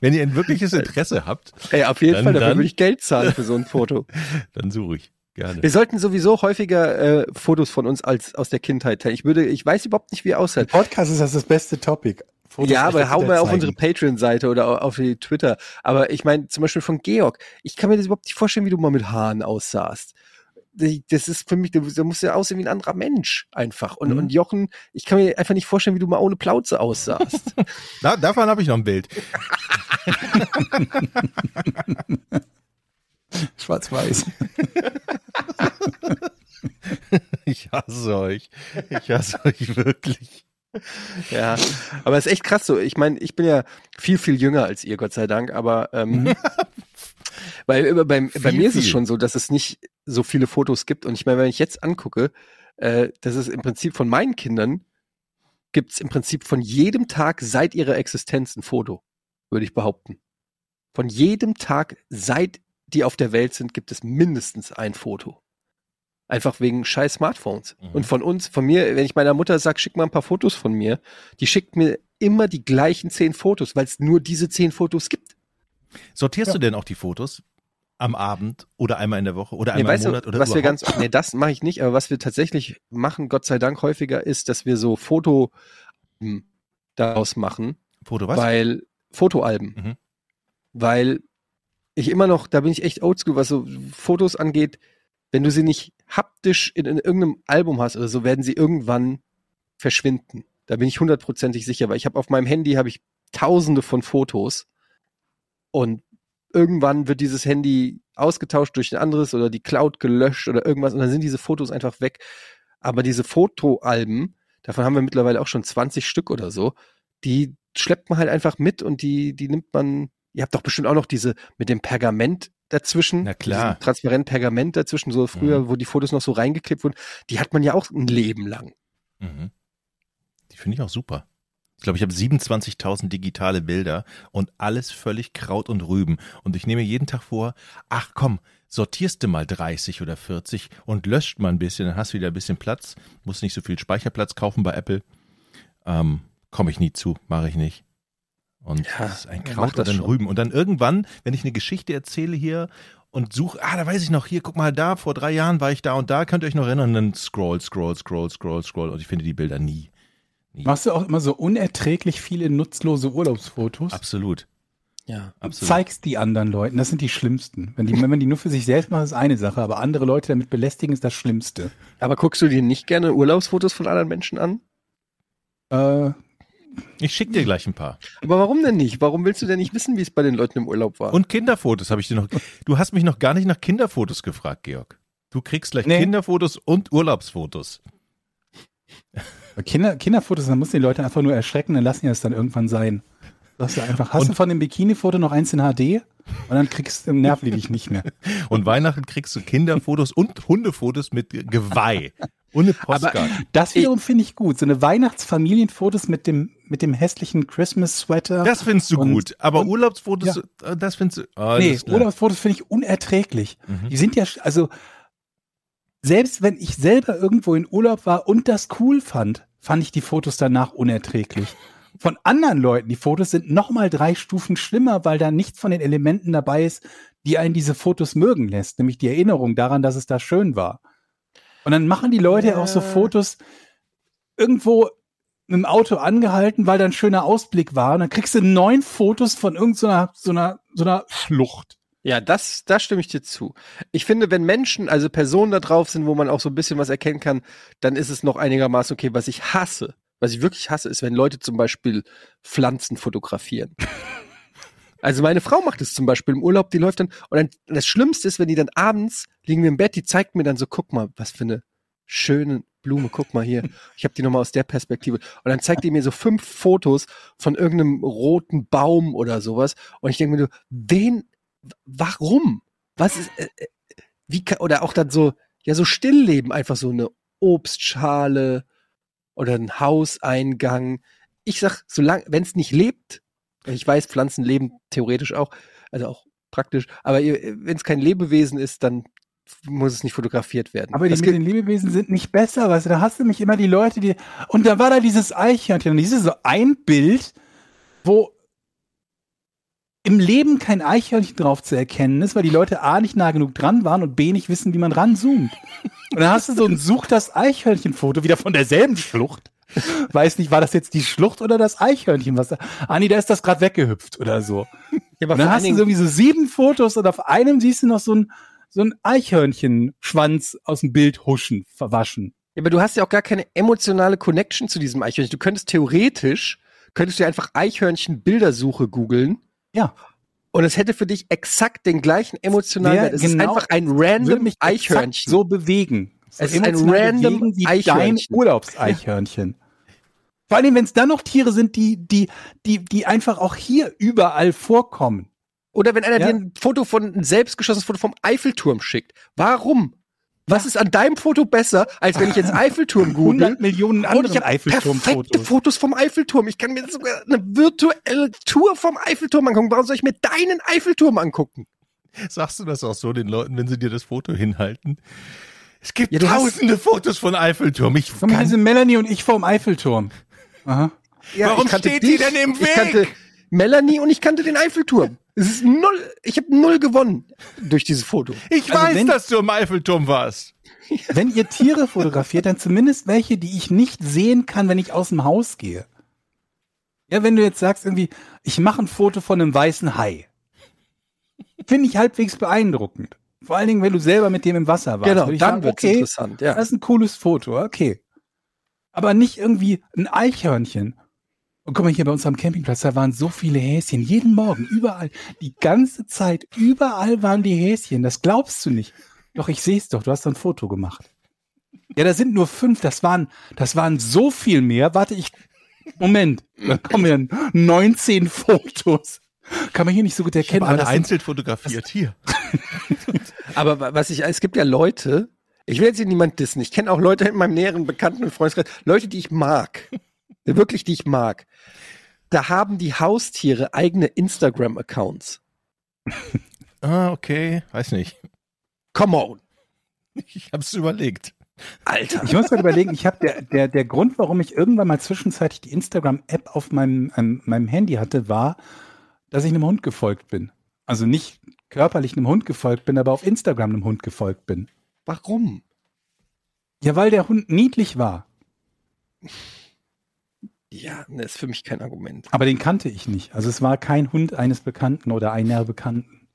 Wenn ihr ein wirkliches Interesse habt, Ey, auf jeden Dann- Fall, dafür dann- würde ich Geld zahlen für so ein Foto. dann suche ich. Gerne. Wir sollten sowieso häufiger äh, Fotos von uns als aus der Kindheit teilen. Ich würde, ich weiß überhaupt nicht, wie er aussieht. Podcast ist das das beste Topic. Fotos ja, aber hau mal auf unsere Patreon-Seite oder au- auf die Twitter. Aber ich meine, zum Beispiel von Georg. Ich kann mir das überhaupt nicht vorstellen, wie du mal mit Haaren aussahst. Das ist für mich, da da musst du ja aussehen wie ein anderer Mensch einfach. Und, Mhm. und Jochen, ich kann mir einfach nicht vorstellen, wie du mal ohne Plauze aussahst. Da, davon habe ich noch ein Bild. Schwarz-Weiß. Ich hasse euch. Ich hasse euch wirklich. Ja, aber es ist echt krass so. Ich meine, ich bin ja viel, viel jünger als ihr, Gott sei Dank, aber ähm, weil über- bei, bei Viel, mir ist es schon so, dass es nicht so viele Fotos gibt. Und ich meine, wenn ich jetzt angucke, äh, dass es im Prinzip von meinen Kindern gibt es im Prinzip von jedem Tag seit ihrer Existenz ein Foto, würde ich behaupten. Von jedem Tag, seit die auf der Welt sind, gibt es mindestens ein Foto. Einfach wegen scheiß Smartphones. Mhm. Und von uns, von mir, wenn ich meiner Mutter sage, schick mal ein paar Fotos von mir, die schickt mir immer die gleichen zehn Fotos, weil es nur diese zehn Fotos gibt. Sortierst Ja. du denn auch die Fotos am Abend oder einmal in der Woche oder Nee, einmal weißt im du, Monat oder was wir überhaupt? ganz, nee, das mache ich nicht, aber was wir tatsächlich machen, Gott sei Dank häufiger, ist, dass wir so Foto hm, daraus machen, Foto was? weil Fotoalben, Mhm. weil ich immer noch, da bin ich echt oldschool, was so Fotos angeht, wenn du sie nicht haptisch in, in irgendeinem Album hast oder so, werden sie irgendwann verschwinden. Da bin ich hundertprozentig sicher, weil ich habe auf meinem Handy habe ich tausende von Fotos und irgendwann wird dieses Handy ausgetauscht durch ein anderes oder die Cloud gelöscht oder irgendwas und dann sind diese Fotos einfach weg. Aber diese Fotoalben, davon haben wir mittlerweile auch schon 20 Stück oder so, die schleppt man halt einfach mit und die, die nimmt man, ihr habt doch bestimmt auch noch diese mit dem Pergament dazwischen. Na klar. Transparent Pergament dazwischen, so früher, Mhm. wo die Fotos noch so reingeklebt wurden. Die hat man ja auch ein Leben lang. Mhm. Die finde ich auch super. Ich glaube, ich habe 27.000 digitale Bilder und alles völlig Kraut und Rüben. Und ich nehme mir jeden Tag vor, ach komm, sortierst du mal 30 oder 40 und löscht mal ein bisschen, dann hast du wieder ein bisschen Platz. Musst nicht so viel Speicherplatz kaufen bei Apple. Ähm, Komme ich nie zu, mache ich nicht. Und Ja, das ist ein Kraut das und ein. Rüben. Und dann irgendwann, wenn ich eine Geschichte erzähle hier und suche, ah, da weiß ich noch, hier, guck mal da, vor drei Jahren war ich da und da, könnt ihr euch noch erinnern? Und dann scroll, scroll, scroll, scroll, scroll. Und ich finde die Bilder nie. Machst du auch immer so unerträglich viele nutzlose Urlaubsfotos? Absolut. Ja. Absolut. zeigst die anderen Leuten. Das sind die schlimmsten. Wenn, die, wenn man die nur für sich selbst macht, ist eine Sache, aber andere Leute damit belästigen, ist das Schlimmste. Aber guckst du dir nicht gerne Urlaubsfotos von anderen Menschen an? Äh, Ich schicke dir gleich ein paar. Aber warum denn nicht? Warum willst du denn nicht wissen, wie es bei den Leuten im Urlaub war? Und Kinderfotos habe ich dir noch. Du hast mich noch gar nicht nach Kinderfotos gefragt, Georg. Du kriegst gleich Nee. Kinderfotos und Urlaubsfotos. Kinder, Kinderfotos, dann müssen die Leute einfach nur erschrecken, dann lassen die das dann irgendwann sein. Du einfach, hast Und- du von dem Bikini-Foto noch eins in HD? Und dann kriegst du, nerven die dich nicht mehr. Und Weihnachten kriegst du Kinderfotos und Hundefotos mit Geweih. Ohne Postkarte. Das wiederum finde ich gut. So eine Weihnachtsfamilienfotos mit dem, mit dem hässlichen Christmas-Sweater. Das findest du Und- gut. Aber und- Urlaubsfotos, äh, das findest du. Ah, nee. Urlaubsfotos finde ich unerträglich. Mhm. Die sind ja, also, selbst wenn ich selber irgendwo in Urlaub war und das cool fand, fand ich die Fotos danach unerträglich. Von anderen Leuten, die Fotos sind noch mal drei Stufen schlimmer, weil da nichts von den Elementen dabei ist, die einen diese Fotos mögen lässt, nämlich die Erinnerung daran, dass es da schön war. Und dann machen die Leute Ja. auch so Fotos irgendwo mit dem Auto angehalten, weil da ein schöner Ausblick war. Und dann kriegst du neun Fotos von irgendeiner so einer, so einer Schlucht. Ja, das, da stimme ich dir zu. Ich finde, wenn Menschen, also Personen da drauf sind, wo man auch so ein bisschen was erkennen kann, dann ist es noch einigermaßen okay. Was ich hasse, was ich wirklich hasse, ist, wenn Leute zum Beispiel Pflanzen fotografieren. Also meine Frau macht es zum Beispiel im Urlaub, die läuft dann, und dann, das Schlimmste ist, wenn die dann abends liegen wir im Bett, die zeigt mir dann so, guck mal, was für eine schöne Blume, guck mal hier, ich habe die nochmal aus der Perspektive. Und dann zeigt die mir so fünf Fotos von irgendeinem roten Baum oder sowas. Und ich denke mir nur, wen, warum? Was ist, äh, äh, wie kann, oder auch dann so, ja, so Stillleben, einfach so eine Obstschale oder ein Hauseingang. Ich sag, solange, wenn es nicht lebt, ich weiß, Pflanzen leben theoretisch auch, also auch praktisch, aber wenn es kein Lebewesen ist, dann muss es nicht fotografiert werden. Aber die Das mit den Lebewesen sind nicht besser, weißt du, da hast du mich immer die Leute, die, und da war da dieses Eichhörnchen, und dieses so ein Bild, wo im Leben kein Eichhörnchen drauf zu erkennen ist, weil die Leute A nicht nah genug dran waren und B nicht wissen, wie man ranzoomt. Und dann hast du so ein Such das Eichhörnchen-Foto wieder von derselben Schlucht. Weiß nicht, war das jetzt die Schlucht oder das Eichhörnchen? Was da, ah nee, da ist das gerade weggehüpft oder so. ja, aber Und dann hast du Dingen- sowieso sieben Fotos und auf einem siehst du noch so ein, so ein Eichhörnchenschwanz aus dem Bild huschen, verwaschen. Ja, aber du hast ja auch gar keine emotionale Connection zu diesem Eichhörnchen. Du könntest theoretisch, könntest du einfach Eichhörnchen-Bildersuche googeln. Ja. Und es hätte für dich exakt den gleichen emotionalen Wer Wert. Es genau- ist einfach ein random Eichhörnchen. so bewegen. So Es ist ein random bewegen wie dein Eichhörnchen. Urlaubseichhörnchen. Vor allem, wenn es dann noch Tiere sind, die, die, die, die einfach auch hier überall vorkommen. Oder wenn einer Ja. dir ein Foto von, ein selbstgeschossenes Foto vom Eiffelturm schickt. Warum? Was ist an deinem Foto besser, als wenn ich jetzt Eiffelturm google? 100 Millionen Und ich anderen habe perfekte Eiffelturmfotos. Fotos vom Eiffelturm. Ich kann mir sogar eine virtuelle Tour vom Eiffelturm angucken. Warum soll ich mir deinen Eiffelturm angucken? Sagst du das auch so den Leuten, wenn sie dir das Foto hinhalten? Es gibt Ja, hast- tausende Fotos von Eiffelturm. Ich hier kann, sind Melanie und ich vorm Eiffelturm. Aha. Warum ich kannte steht die denn im Ich Weg? kannte Melanie und ich kannte den Eiffelturm. Es ist null, ich habe null gewonnen durch dieses Foto. ich Also weiß, wenn- dass du im Eiffelturm warst. Wenn ihr Tiere fotografiert, dann zumindest welche, die ich nicht sehen kann, wenn ich aus dem Haus gehe. Ja, wenn du jetzt sagst irgendwie, ich mache ein Foto von einem weißen Hai. Finde ich halbwegs beeindruckend. Vor allen Dingen, wenn du selber mit dem im Wasser warst. Genau, Würde ich dann sagen, wird's okay, interessant. Ja. das ist ein cooles Foto, okay. Aber nicht irgendwie ein Eichhörnchen. Und guck mal hier bei uns am Campingplatz, da waren so viele Häschen. Jeden Morgen, überall. Die ganze Zeit, überall waren die Häschen. Das glaubst du nicht. Doch, ich sehe es doch. Du hast ein Foto gemacht. Ja, da sind nur fünf. Das waren, das waren so viel mehr. Warte, ich, Moment. Da kommen ja 19 Fotos. Kann man hier nicht so gut Ich erkennen. habe alle einzeln fotografiert. Hier. Aber wa- was ich, es gibt ja Leute, ich will jetzt hier niemand dissen, ich kenne auch Leute in meinem näheren Bekannten- und Freundeskreis, Leute, die ich mag, wirklich, die ich mag. Da haben die Haustiere eigene Instagram-Accounts. Ah, okay. Weiß nicht. Come on, Ich habe es überlegt. Alter. Ich muss gerade überlegen, ich habe der, der, der Grund, warum ich irgendwann mal zwischenzeitlich die Instagram-App auf meinem, ähm, meinem Handy hatte, war, dass ich einem Hund gefolgt bin. Also nicht körperlich einem Hund gefolgt bin, aber auf Instagram einem Hund gefolgt bin. Warum? Ja, weil der Hund niedlich war. Ja, ne, ist für mich kein Argument. Aber den kannte ich nicht. Also es war kein Hund eines Bekannten oder einer Bekannten.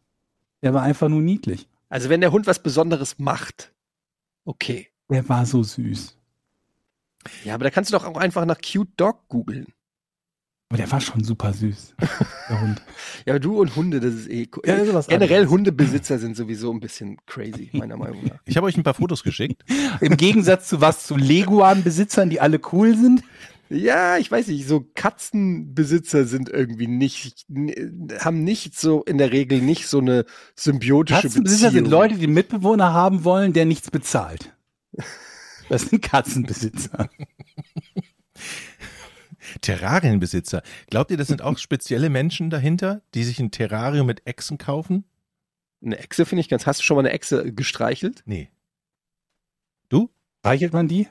Der war einfach nur niedlich. Also wenn der Hund was Besonderes macht, okay. Der war so süß. Ja, aber da kannst du doch auch einfach nach Cute Dog googeln. Aber der war schon super süß. Der Hund. Ja, aber du und Hunde, das ist eh cool. Ja, das ist was Generell anderes. Hundebesitzer sind sowieso ein bisschen crazy, meiner Meinung nach. Ich habe euch ein paar Fotos geschickt. Im Gegensatz zu was zu Leguan-Besitzern, die alle cool sind. Ja, ich weiß nicht, so Katzenbesitzer sind irgendwie nicht, haben nicht so in der Regel nicht so eine symbiotische Katzenbesitzer Beziehung. sind Leute, die einen Mitbewohner haben wollen, der nichts bezahlt. Das sind Katzenbesitzer. Terrarienbesitzer. Glaubt ihr, das sind auch spezielle Menschen dahinter, die sich ein Terrarium mit Echsen kaufen? Eine Echse finde ich ganz. Hast du schon mal eine Echse gestreichelt? Nee. Reichelt man die?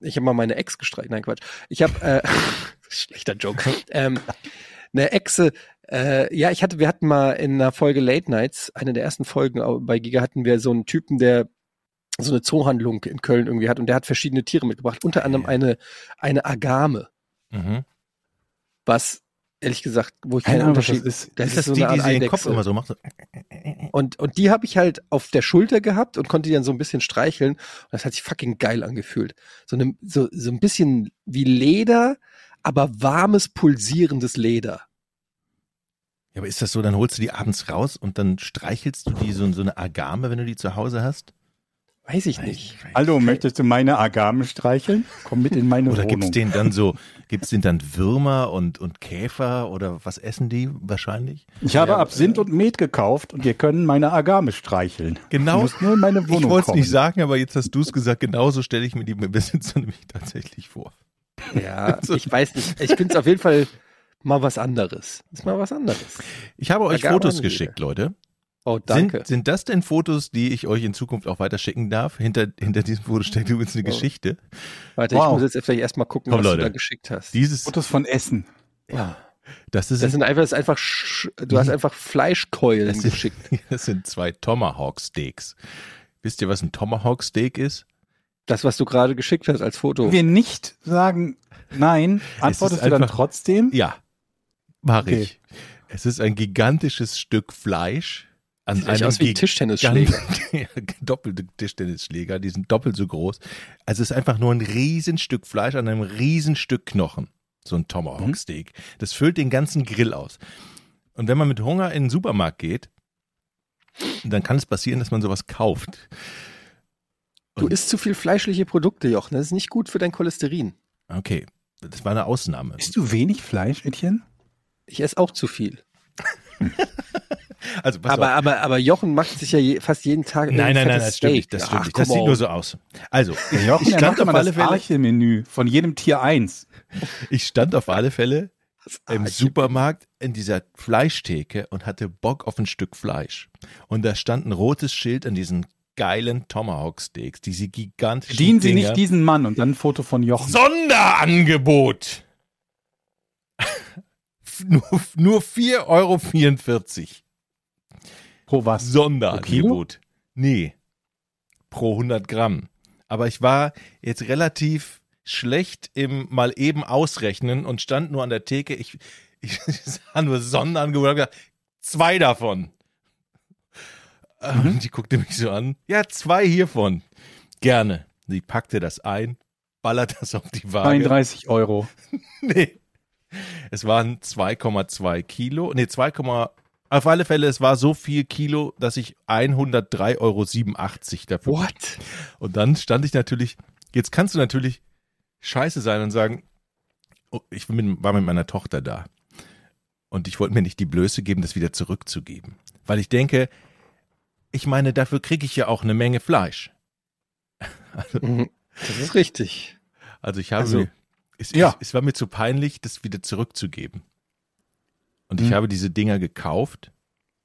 Ich habe mal meine Ex gestreichelt. Nein, Quatsch. Ich habe äh, schlechter Joke. ähm, eine Echse. Äh, ja, ich hatte, wir hatten mal in einer Folge Late Nights, eine der ersten Folgen bei Giga hatten wir so einen Typen, der so eine Zoohandlung in Köln irgendwie hat und der hat verschiedene Tiere mitgebracht, unter anderem eine eine Agame, Mhm. was ehrlich gesagt, wo ich Keine keinen Ahnung, was das Unterschied ist. Das ist das so die, eine die den. Kopf immer so macht? So. Und, und die habe ich halt auf der Schulter gehabt und konnte die dann so ein bisschen streicheln. Und das hat sich fucking geil angefühlt. So, eine, so, so ein bisschen wie Leder, aber warmes, pulsierendes Leder. Ja, aber ist das so, dann holst du die abends raus und dann streichelst du die so, so eine Agame, wenn du die zu Hause hast? Weiß ich nicht. Hallo, möchtest du meine Agame streicheln? Komm mit in meine Oder Wohnung. gibt's denen dann so, gibt's denen dann Würmer und, und Käfer oder was essen die wahrscheinlich? ich habe Ja, Absinth und Met gekauft und wir können meine Agame streicheln. Genau. Du musst nur in meine Ich Wohnung wollte es nicht sagen, aber jetzt hast du es gesagt, genauso stelle ich mir die Besitzer nämlich tatsächlich vor. Ja, So. ich weiß nicht. Ich finde es auf jeden Fall mal was anderes. Ist mal was anderes. Ich habe euch Agave Fotos geschickt, Leute. Oh, danke. Sind, sind das denn Fotos, die ich euch in Zukunft auch weiter schicken darf? Hinter, hinter diesem Foto steckt übrigens eine Oh. Geschichte. Warte, Wow. ich muss jetzt vielleicht erstmal gucken, Komm, was Leute. du da geschickt hast. Dieses, Fotos von Essen. Ja. das ist, Das sind einfach, das ist einfach, du hast einfach Fleischkeulen das, sind, geschickt. das sind zwei Tomahawk Steaks. Wisst ihr, was ein Tomahawk Steak ist? Das, was du gerade geschickt hast als Foto. Wenn wir nicht sagen nein, antwortest du dann einfach- trotzdem? Ja, mache Okay. ich. Es ist ein gigantisches Stück Fleisch an Sieht einem aus wie Tischtennisschläger. Ja, doppelte Tischtennisschläger, die sind doppelt so groß. Also es ist einfach nur ein Riesenstück Fleisch an einem Riesenstück Knochen. So ein Tomahawk Mhm. Steak. Das füllt den ganzen Grill aus. Und wenn man mit Hunger in den Supermarkt geht, dann kann es passieren, dass man sowas kauft. Du isst zu viel fleischliche Produkte, Jochen. Das ist nicht gut für dein Cholesterin. Okay, das war eine Ausnahme. Isst du wenig Fleisch, Etienne? Ich esse auch zu viel. Also Aber, auf. aber, aber Jochen macht sich ja je, fast jeden Tag Nein, ein nein, nein, das stimmt nicht. Das, stimmt Ach, nicht. das sieht on. nur so aus. Also, Der Jochen, ich stand auf alle das Fälle, Arche-Menü von jedem Tier eins. ich stand auf alle Fälle im Supermarkt in dieser Fleischtheke und hatte Bock auf ein Stück Fleisch. Und da stand ein rotes Schild an diesen geilen Tomahawk Steaks, diese gigantischen Bedienen Sie Dinger. nicht diesen Mann und dann ein Foto von Jochen. Sonderangebot! nur, nur 4,44 Euro. Pro was? Sonderangebot. Nee. Pro 100 Gramm. Aber ich war jetzt relativ schlecht im mal eben ausrechnen und stand nur an der Theke. Ich, ich sah nur Sonderangebot und gesagt, zwei davon. Mhm. Und die guckte mich so an. Ja, zwei hiervon. Gerne. Sie packte das ein, ballert das auf die Waage. 32 Euro. Nee. Es waren 2,2 Kilo. Nee, 2, auf alle Fälle, es war so viel Kilo, dass ich 103,87 Euro dafür. What? Und dann stand ich natürlich, jetzt kannst du natürlich scheiße sein und sagen, oh, ich bin war mit meiner Tochter da. Und ich wollte mir nicht die Blöße geben, das wieder zurückzugeben. Weil ich denke, ich meine, dafür kriege ich ja auch eine Menge Fleisch. Mhm. Das ist richtig. Also ich habe Also, mir, es, ja. es, es war mir zu peinlich, das wieder zurückzugeben. Und ich Hm. habe diese Dinger gekauft.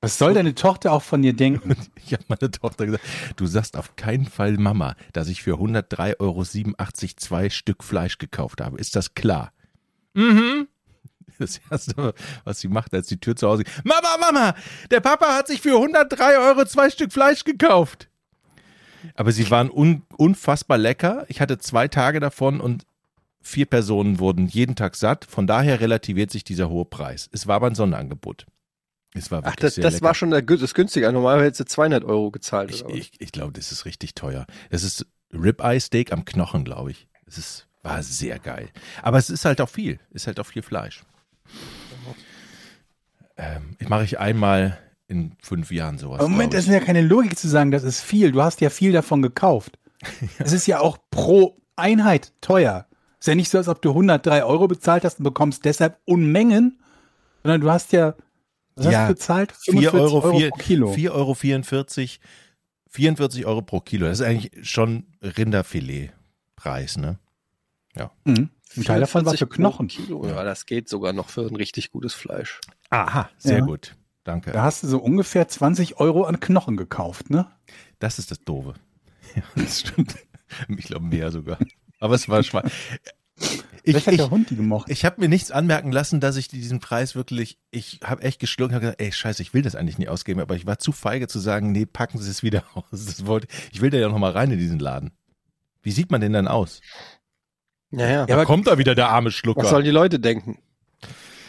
Was soll deine Tochter auch von dir denken? Ich habe meiner Tochter gesagt, du sagst auf keinen Fall Mama, dass ich für 103,87 Euro zwei Stück Fleisch gekauft habe. Ist das klar? Mhm. Das erste, was sie macht, als die Tür zu Hause geht, Mama, Mama, der Papa hat sich für 103 Euro zwei Stück Fleisch gekauft. Aber sie waren un, unfassbar lecker. Ich hatte zwei Tage davon und vier Personen wurden jeden Tag satt. Von daher relativiert sich dieser hohe Preis. Es war aber ein Sonderangebot. Es war Ach, wirklich das, sehr das lecker. war schon Gü- das günstige. Normalerweise hättest du 200 Euro gezahlt. Ich, ich, ich glaube, das ist richtig teuer. Das ist Ribeye Steak am Knochen, glaube ich. Es ist, war sehr geil. Aber es ist halt auch viel. Ist halt auch viel Fleisch. Ähm, ich mache ich einmal in fünf Jahren sowas. Aber Moment, das ist ja keine Logik zu sagen, das ist viel. Du hast ja viel davon gekauft. Es ist ja auch pro Einheit teuer. Ist ja nicht so, als ob du 103 Euro bezahlt hast und bekommst deshalb Unmengen, sondern du hast ja, was Ja, hast du bezahlt? 4 45 Euro, vier- pro Kilo. 4,44 Euro, 44 Euro pro Kilo. Das ist eigentlich schon Rinderfiletpreis, ne? Mhm. Ein Teil davon war 44 für pro Knochen. Kilo. Ja, das geht sogar noch für ein richtig gutes Fleisch. Aha, sehr Ja. gut. Danke. Da hast du so ungefähr 20 Euro an Knochen gekauft, ne? Das ist das Doofe. Ja, das stimmt. Ich glaube mehr sogar. Aber es war schmal. Ich, Vielleicht hat ich, der Hund die gemocht. ich habe mir nichts anmerken lassen, dass ich diesen Preis wirklich, ich habe echt geschluckt und habe gesagt, ey, scheiße, ich will das eigentlich nicht ausgeben, aber ich war zu feige zu sagen, nee, packen Sie es wieder aus. Das wollte, ich will da ja noch mal rein in diesen Laden. Wie sieht man denn dann aus? Ja, ja. Da kommt da wieder der arme Schlucker. Was sollen die Leute denken?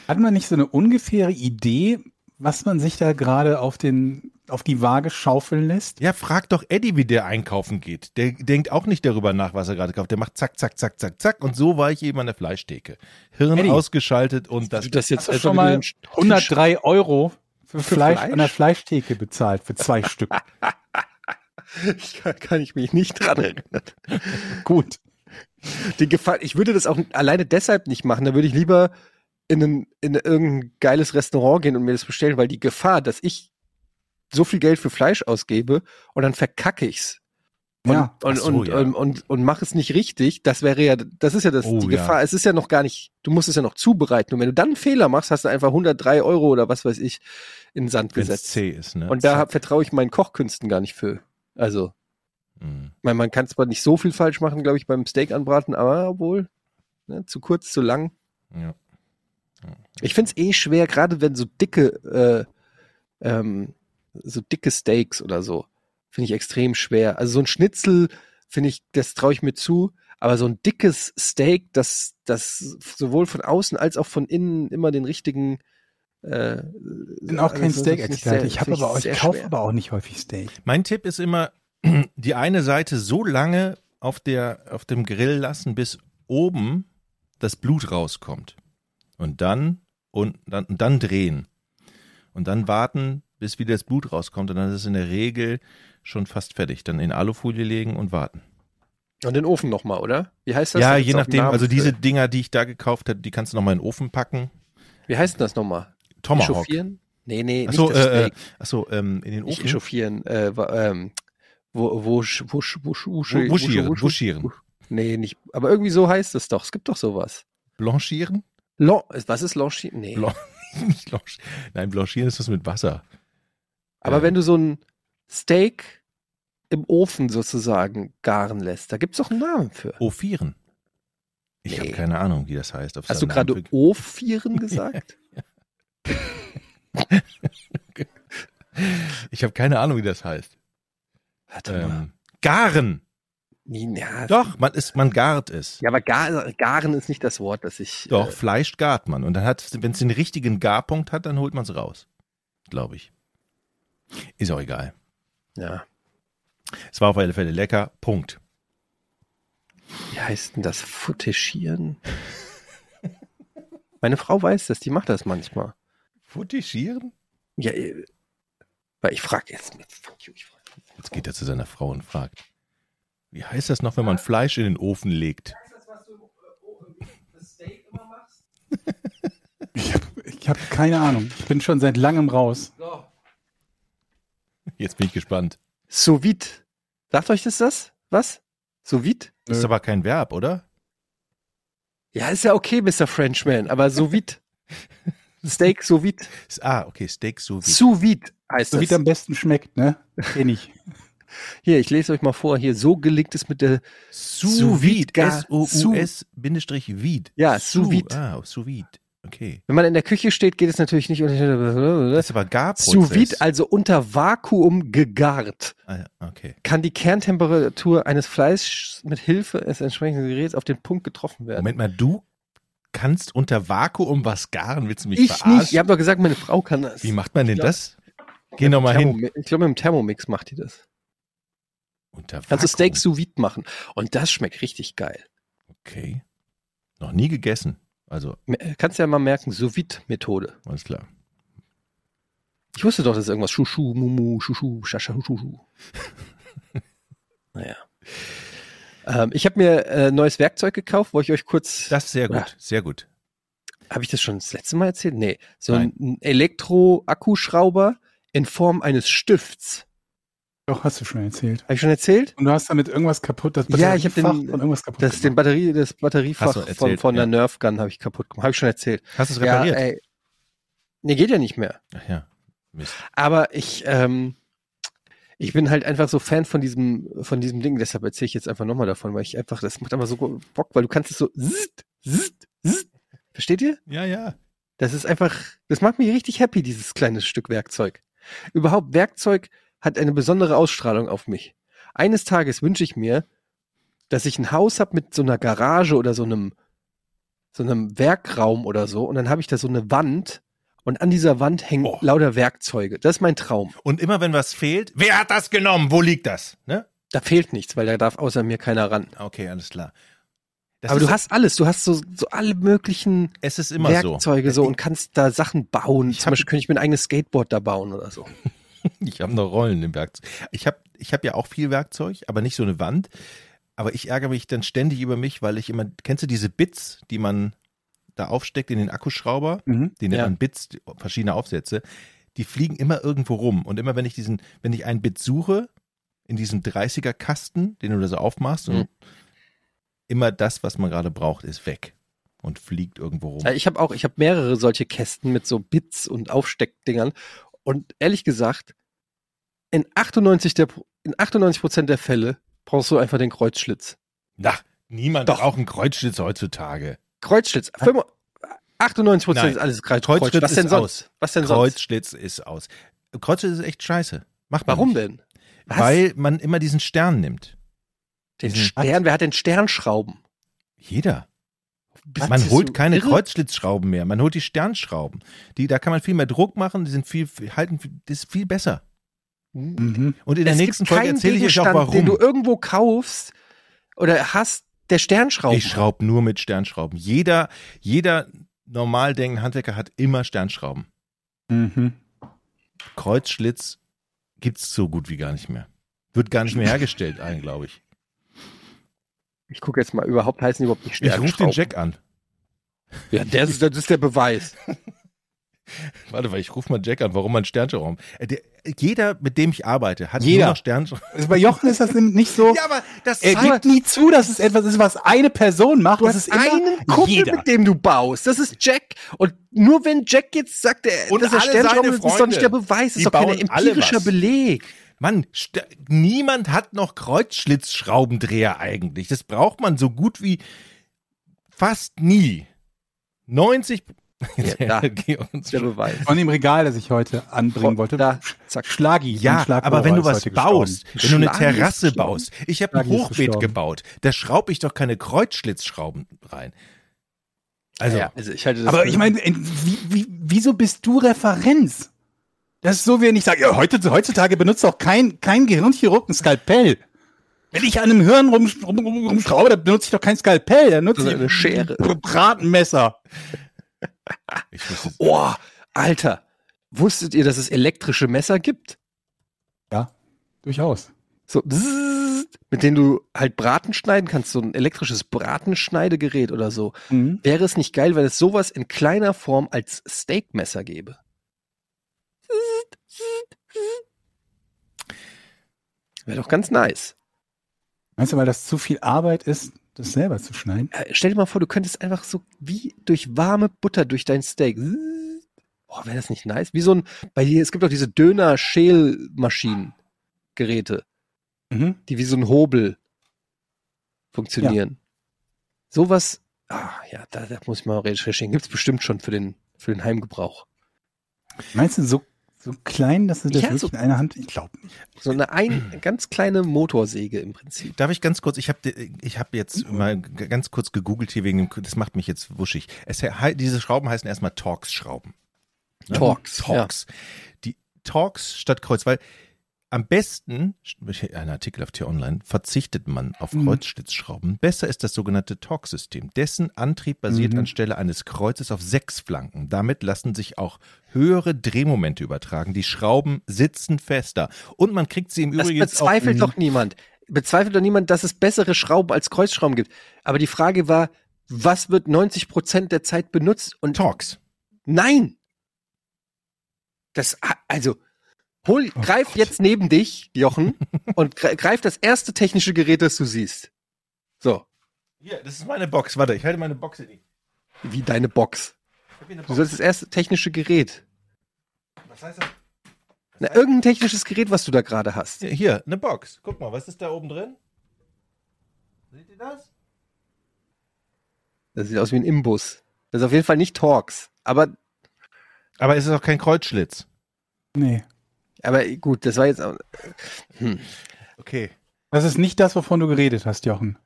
Hat man nicht so eine ungefähre Idee, was man sich da gerade auf den, auf die Waage schaufeln lässt? ja, frag doch Eddie, wie der einkaufen geht. Der denkt auch nicht darüber nach, was er gerade kauft. Der macht zack, zack, zack, zack, zack. Und so war ich eben an der Fleischtheke. Hirn Eddie. ausgeschaltet und das. Du das jetzt Hast du einfach schon mal den Tisch- 103 Euro für, Fleisch, Fleisch? an der Fleischtheke bezahlt, für zwei Stück. Ich kann, kann ich mich nicht dran erinnern. Gut. Die Gefahr, ich würde das auch alleine deshalb nicht machen. Da würde ich lieber in, ein, in irgendein geiles Restaurant gehen und mir das bestellen, weil die Gefahr, dass ich so viel Geld für Fleisch ausgebe und dann verkacke ich's, Und, Ja. und, so, und, ja. und, und, und mach es nicht richtig, das wäre ja, das ist ja das, Oh, die ja. Gefahr. Es ist ja noch gar nicht, du musst es ja noch zubereiten. Und wenn du dann einen Fehler machst, hast du einfach 103 Euro oder was weiß ich in den Sand Wenn es gesetzt. zäh ist, ne? Und da vertraue ich meinen Kochkünsten gar nicht für. Also, Mhm. ich meine, man kann zwar nicht so viel falsch machen, glaube ich, beim Steak anbraten, aber obwohl, ne, zu kurz, zu lang. Ja. Ich find's eh schwer, gerade wenn so dicke, äh, ähm, so dicke Steaks oder so, finde ich extrem schwer. Also so ein Schnitzel, finde ich, das traue ich mir zu, aber so ein dickes Steak, das, das sowohl von außen als auch von innen immer den richtigen äh, bin auch kein also finde Steak-Experte. Ich habe finde aber auch, ich kaufe schwer. aber auch nicht häufig Steak. Mein Tipp ist immer, die eine Seite so lange auf, der, auf dem Grill lassen, bis oben das Blut rauskommt. Und dann, und dann, und dann drehen. Und dann warten, bis wieder das Blut rauskommt. Und dann ist es in der Regel schon fast fertig. Dann in Alufolie legen und warten. Und den Ofen nochmal, oder? Wie heißt das? ja, je nachdem. Also diese Dinger, die ich da gekauft habe, die kannst du nochmal in den Ofen packen. Wie heißt denn das nochmal? Tomahawk. Echauffieren? Nee, nee, nicht Achso, das äh, äh, achso ähm, in den Nicht Ofen. echauffieren, äh, ähm, wo, wo, wusch, Wu- Wuschieren, wusch, wusch, wuschieren. wusch. Nee, nicht, aber irgendwie so heißt es doch. Es gibt doch sowas. Blanchieren? Lan was ist Lanchieren? Nee. Blanc- Nicht Blanch- Nein, Blanchieren ist das mit Wasser. aber äh, wenn du so ein Steak im Ofen sozusagen garen lässt, da gibt's doch einen Namen für. Ofieren. Ich Nee. habe keine Ahnung, wie das heißt. Hast du gerade Ofieren gesagt? Ich habe keine Ahnung, wie das heißt. Warte mal. Ähm, garen. Ja, Doch, man ist, man gart es. ja, aber gar, garen ist nicht das Wort, das ich. Doch, Äh, Fleisch gart man. Und dann hat, wenn es den richtigen Garpunkt hat, dann holt man es raus. Glaube ich. Ist auch egal. ja. Es war auf alle Fälle lecker. Punkt. Wie heißt denn das? Futischieren? Meine Frau weiß das, die macht das manchmal. Futischieren? Ja, äh, weil ich frage jetzt. Fuck you, ich frag. Jetzt geht er zu seiner Frau und fragt. Wie heißt das noch, wenn man Fleisch in den Ofen legt? Ich habe ich hab keine Ahnung. Ich bin schon seit langem raus. Jetzt bin ich gespannt. Sous vide. Sagt euch das das? Was? Sous vide? Das ist aber kein Verb, oder? Ja, ist ja okay, Mr. Frenchman, aber sous vide. Steak sous vide. Ah, okay, Steak sous vide. Sous vide heißt So wie das. es am besten schmeckt, ne? Kenn ich. Hier, ich lese euch mal vor. Hier, so gelingt es mit der Sous Sous vide, vide. gar- S-O-U-S Bindestrich vide. Ja, sous vide. Ah, sous. Okay. Wenn man in der Küche steht, geht es natürlich nicht unter. Das ist aber Garprozess. Sous vide, also unter Vakuum gegart, Ah, ja, okay. kann die Kerntemperatur eines Fleischs mit Hilfe des entsprechenden Geräts auf den Punkt getroffen werden. Moment mal, du kannst unter Vakuum was garen? Willst du mich ich verarschen? nicht. Ihr habt doch gesagt, meine Frau kann das. Wie macht man denn Ja. das? Geh noch mal hin. Ich glaube, mit dem Thermomix macht die das. Unter Kannst du. Steak sous vide machen. Und das schmeckt richtig geil. Okay. Noch nie gegessen. Also, Me- Kannst ja mal merken, sous vide Methode. alles klar. Ich wusste doch, dass irgendwas Schuschu, Mumu, Schuschu, Schascha, Schuschu. naja. Ähm, ich habe mir äh, neues Werkzeug gekauft, wollte ich euch kurz. Das ist sehr gut, Ja. sehr gut. Habe ich das schon das letzte Mal erzählt? Nee. So ein Elektro-Akkuschrauber in Form eines Stifts. Doch, hast du schon erzählt. Habe ich schon erzählt? Und du hast damit irgendwas kaputt, das Ja, ich hab den- Batteriefach von irgendwas kaputt Das, den Batterie, das Batteriefach von, erzählt, von der ja. Nerf Gun habe ich kaputt gemacht. Habe ich schon erzählt. Hast du es Ja, repariert? ey. Nee, geht ja nicht mehr. Ach ja. Mist. Aber ich, ähm, ich bin halt einfach so Fan von diesem, von diesem Ding, deshalb erzähle ich jetzt einfach nochmal davon, weil ich einfach, das macht einfach so Bock, weil du kannst es so zzt, zzt, zzt. Versteht ihr? Ja, ja. Das ist einfach, das macht mich richtig happy, dieses kleine Stück Werkzeug. Überhaupt, Werkzeug hat eine besondere Ausstrahlung auf mich. Eines Tages wünsche ich mir, dass ich ein Haus habe mit so einer Garage oder so einem, so einem Werkraum oder so, und dann habe ich da so eine Wand, und an dieser Wand hängen Oh. lauter Werkzeuge. Das ist mein Traum. Und immer wenn was fehlt, wer hat das genommen? Wo liegt das? Ne? Da fehlt nichts, weil da darf außer mir keiner ran. Okay, alles klar. Das Aber du hast alles, du hast so, so alle möglichen Werkzeuge so, Ich- und kannst da Sachen bauen. Zum Beispiel könnte ich mir ein eigenes Skateboard da bauen oder so. Ich habe noch Rollen im Werkzeug. Ich habe ich hab ja auch viel Werkzeug, aber nicht so eine Wand. Aber ich ärgere mich dann ständig über mich, weil ich immer, kennst du diese Bits, die man da aufsteckt in den Akkuschrauber? Mhm. Die nennt Ja. man Bits, verschiedene Aufsätze. Die fliegen immer irgendwo rum. Und immer wenn ich diesen, wenn ich einen Bit suche, in diesem 30er Kasten, den du da so aufmachst und Mhm. immer das, was man gerade braucht, ist weg und fliegt irgendwo rum. Ja, Ich habe auch, ich habe mehrere solche Kästen mit so Bits und Aufsteckdingern. Und ehrlich gesagt, in 98 der, in 98 Prozent der Fälle brauchst du einfach den Kreuzschlitz. Na, niemand Doch. braucht einen Kreuzschlitz heutzutage. Kreuzschlitz. 95 98 Prozent ist alles Kreuz. Kreuzschlitz Kreuz. Was denn ist sonst? aus. Was denn sonst? Kreuzschlitz ist aus. Kreuzschlitz ist echt scheiße. Macht man Warum nicht. denn? Was? Weil man immer diesen Stern nimmt. den diesen- Stern, wer hat denn Sternschrauben? Jeder. Bist Man holt keine irre? Kreuzschlitzschrauben mehr. Man holt die Sternschrauben. Die, da kann man viel mehr Druck machen. Die sind viel, halten, das ist viel besser. Mhm. Und in der es nächsten gibt Folge erzähle ich euch auch Gegenstand, den du warum. irgendwo kaufst oder hast, der Sternschrauben. Ich schraube nur mit Sternschrauben. Jeder, jeder normal denkende Handwerker hat immer Sternschrauben. Mhm. Kreuzschlitz gibt's so gut wie gar nicht mehr. Wird gar nicht mehr hergestellt, ein, glaube ich. Ich gucke jetzt mal, überhaupt heißen die überhaupt nicht Ich Sternschrauben. rufe den Jack an. Ja, der ist, das ist der Beweis. Warte, weil ich rufe mal Jack an, warum man Sternschrauben. Äh, der, jeder, mit dem ich arbeite, hat Jeder. nur noch Sternschrauben. Also bei Jochen ist das nicht so. Ja, aber das Er gibt nie zu, dass es etwas ist, was eine Person macht. Du das hast ist immer einen Kumpel, jeder. mit dem du baust. Das ist Jack. Und nur wenn Jack jetzt sagt, er, Und dass er alle Sternschrauben ist, ist doch nicht der Beweis. Das ist doch kein empirischer. Beleg. Mann, st- niemand hat noch Kreuzschlitzschraubendreher eigentlich. Das braucht man so gut wie fast nie. 90 Ja, da. Der Beweis. Von dem Regal, das ich heute anbringen wollte. Da, zack. Schlagi. ja, aber wenn du was baust, wenn du eine Schlagi Terrasse gestorben. baust, ich habe ein Hochbeet gestorben. gebaut, da schraube ich doch keine Kreuzschlitzschrauben rein. Also, ja, also ich halte das Aber ich meine, wie, wie, wieso bist du Referenz? Das ist so, wie wenn ich sage, ja, heutzutage benutzt auch kein, kein Gehirnchirurg ein Skalpell. Wenn ich an einem Hirn rum, rum, rum, rumschraube, dann benutze ich doch kein Skalpell, dann nutze ich eine Schere. ein Bratenmesser. Oh, Alter. Wusstet ihr, dass es elektrische Messer gibt? Durchaus. So, mit denen du halt Braten schneiden kannst, so ein elektrisches Bratenschneidegerät oder so. Mhm. Wäre es nicht geil, wenn es sowas in kleiner Form als Steakmesser gäbe? Wäre doch ganz nice. Meinst du, weil das zu viel Arbeit ist, das selber zu schneiden? Äh, stell dir mal vor, du könntest einfach so wie durch warme Butter durch dein Steak. Oh, wäre das nicht nice? Wie so ein, bei dir, es gibt auch diese Döner-Schälmaschinen, Geräte, Mhm. die wie so ein Hobel funktionieren. Sowas, ah, ja, da, da muss ich mal recherchieren. Gibt's bestimmt schon für den, für den Heimgebrauch. Meinst du, so, so klein, dass du das Ja, wirklich so- in einer Hand, ich glaube nicht. So eine ein, ganz kleine Motorsäge im Prinzip. Darf ich ganz kurz, ich habe ich hab jetzt mal g- ganz kurz gegoogelt hier wegen dem, das macht mich jetzt wuschig. Es, he- diese Schrauben heißen erstmal Torx-Schrauben. Ne? Torx, Torx. Die Torx statt Kreuz, weil am besten, ein Artikel auf T-Online, verzichtet man auf Mhm. Kreuzschlitzschrauben. Besser ist das sogenannte Torx-System. Dessen Antrieb basiert Mhm. anstelle eines Kreuzes auf sechs Flanken. Damit lassen sich auch höhere Drehmomente übertragen. Die Schrauben sitzen fester. Und man kriegt sie im Das Übrigen bezweifelt auch, doch niemand. Bezweifelt doch niemand, dass es bessere Schrauben als Kreuzschrauben gibt. Aber die Frage war, was wird 90 Prozent der Zeit benutzt? Und Torx. nein! Das, also, hol, Oh greif Gott. jetzt neben dich, Jochen, und gre- greif das erste technische Gerät, das du siehst. So, Hier, das ist meine Box. Warte, ich halte meine Box in die. wie deine Box. Eine Du Box. sollst das erste technische Gerät. Was heißt das? Na, irgendein technisches Gerät, was du da gerade hast. Hier, Hier, eine Box. Guck mal, was ist da oben drin? Seht ihr das? Das sieht aus wie ein Imbus. Das ist auf jeden Fall nicht Torx. Aber, Aber es ist auch kein Kreuzschlitz. Nee. Aber gut, das war jetzt auch, hm. Okay. Das ist nicht das, wovon du geredet hast, Jochen.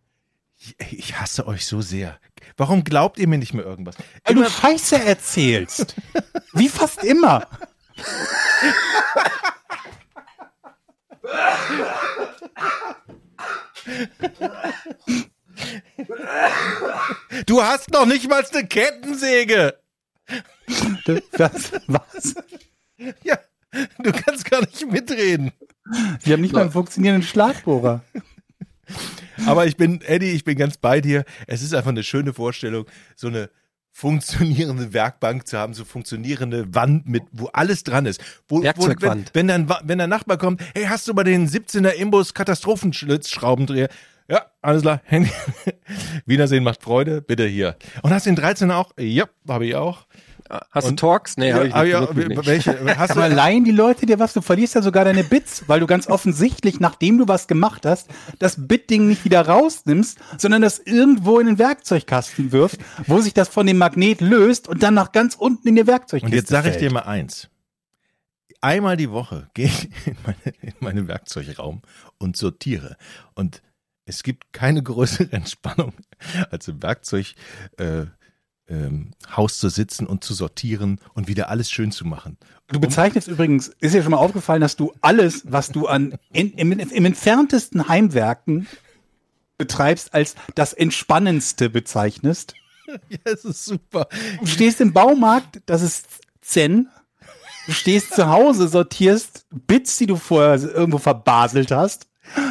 Ich, hasse euch so sehr. Warum glaubt ihr mir nicht mehr irgendwas? Weil du Scheiße erzählst. Wie fast immer. Du hast noch nicht mal eine Kettensäge. Was? Was? Ja, du kannst gar nicht mitreden. Die haben nicht mal einen funktionierenden Schlagbohrer. Aber ich bin, Eddie, ich bin ganz bei dir. Es ist einfach eine schöne Vorstellung, so eine funktionierende Werkbank zu haben, so funktionierende Wand mit, wo alles dran ist. Wo, wo, wenn, Werkzeugwand. wenn, dann, wenn der Nachbar kommt, hey, hast du mal den 17er Imbus Katastrophenschlitzschraubendreher? Ja, alles klar. Wiedersehen macht Freude. Bitte hier. Und hast du den 13er auch? Ja, habe ich auch. Hast du Und- Talks? Nee, hab ich ah, nicht. ja, wirklich nicht. welche? Hast Aber du, leihen die Leute dir was? Du verlierst ja sogar deine Bits, weil du ganz offensichtlich, nachdem du was gemacht hast, das Bit-Ding nicht wieder rausnimmst, sondern das irgendwo in den Werkzeugkasten wirft, wo sich das von dem Magnet löst und dann nach ganz unten in die Werkzeugkiste Und jetzt sage ich dir mal eins. Einmal die Woche gehe ich in, meine, in meinen Werkzeugraum und sortiere. Und es gibt keine größere Entspannung, als im Werkzeug äh, ähm, Haus zu sitzen und zu sortieren und wieder alles schön zu machen. Du bezeichnest übrigens, ist dir schon mal aufgefallen, dass du alles, was du an in, im, im entferntesten Heimwerken betreibst, als das Entspannendste bezeichnest. Ja, es ist super. Du stehst im Baumarkt, das ist Zen. Du stehst zu Hause, sortierst Bits, die du vorher irgendwo verbaselt hast.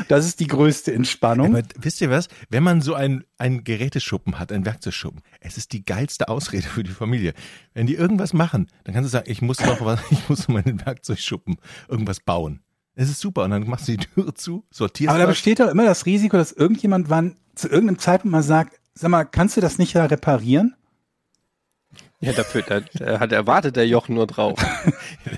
Das ist die größte Entspannung. Aber wisst ihr was? Wenn man so ein, ein Geräteschuppen hat, ein Werkzeugschuppen, es ist die geilste Ausrede für die Familie. Wenn die irgendwas machen, dann kannst du sagen, ich muss noch was, ich muss in meinen Werkzeugschuppen irgendwas bauen. Es ist super. Und dann machst du die Türe zu, sortierst Aber da besteht doch immer das Risiko, dass irgendjemand wann zu irgendeinem Zeitpunkt mal sagt, sag mal, kannst du das nicht da reparieren? Ja, dafür da, da hat erwartet der Jochen nur drauf.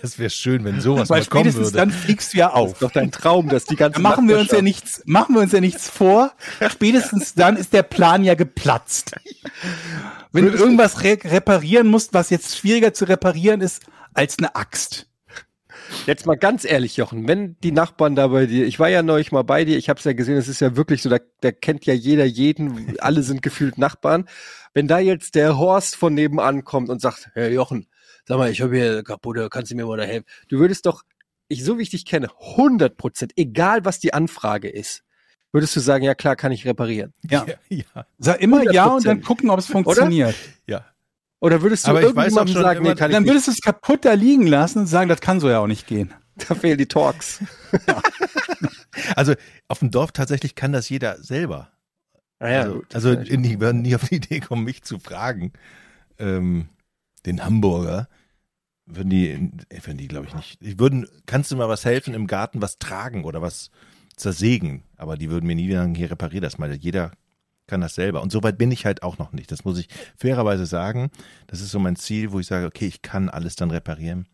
Das wäre schön, wenn sowas Weil mal kommen spätestens würde. dann fliegst du ja Das auf. ist doch dein Traum, dass die ganze Da machen wir uns ja nichts, machen wir uns ja nichts vor. Spätestens dann ist der Plan ja geplatzt. Wenn du irgendwas re reparieren musst, was jetzt schwieriger zu reparieren ist als eine Axt. Jetzt mal ganz ehrlich, Jochen, wenn die Nachbarn da bei dir, ich war ja neulich mal bei dir, ich habe es ja gesehen, es ist ja wirklich so, da, da kennt ja jeder jeden, alle sind gefühlt Nachbarn. Wenn da jetzt der Horst von nebenan kommt und sagt, hey Jochen, sag mal, ich habe hier kaputte, kannst du mir mal da helfen? Du würdest doch, ich so wie ich dich kenne, 100 Prozent, egal was die Anfrage ist, würdest du sagen, ja klar, kann ich reparieren. Ja. Ja, ja, Sag immer ja und dann 100%. gucken, ob es funktioniert. ja. Oder würdest du Aber ich irgendjemandem sagen, nee, kann ich Dann nicht, würdest du es kaputt da liegen lassen und sagen, das kann so ja auch nicht gehen. da fehlen die Talks. Also auf dem Dorf tatsächlich kann das jeder selber. Also gut, also das- die würden nie auf die Idee kommen, mich zu fragen. Ähm, den Hamburger würden die, äh, würden die, glaube ich, nicht. Die würden, kannst du mal was helfen im Garten, was tragen oder was zersägen? Aber die würden mir nie sagen, hier reparier das mal. Jeder kann das selber. Und so weit bin ich halt auch noch nicht. Das muss ich fairerweise sagen. Das ist so mein Ziel, wo ich sage, okay, ich kann alles dann reparieren.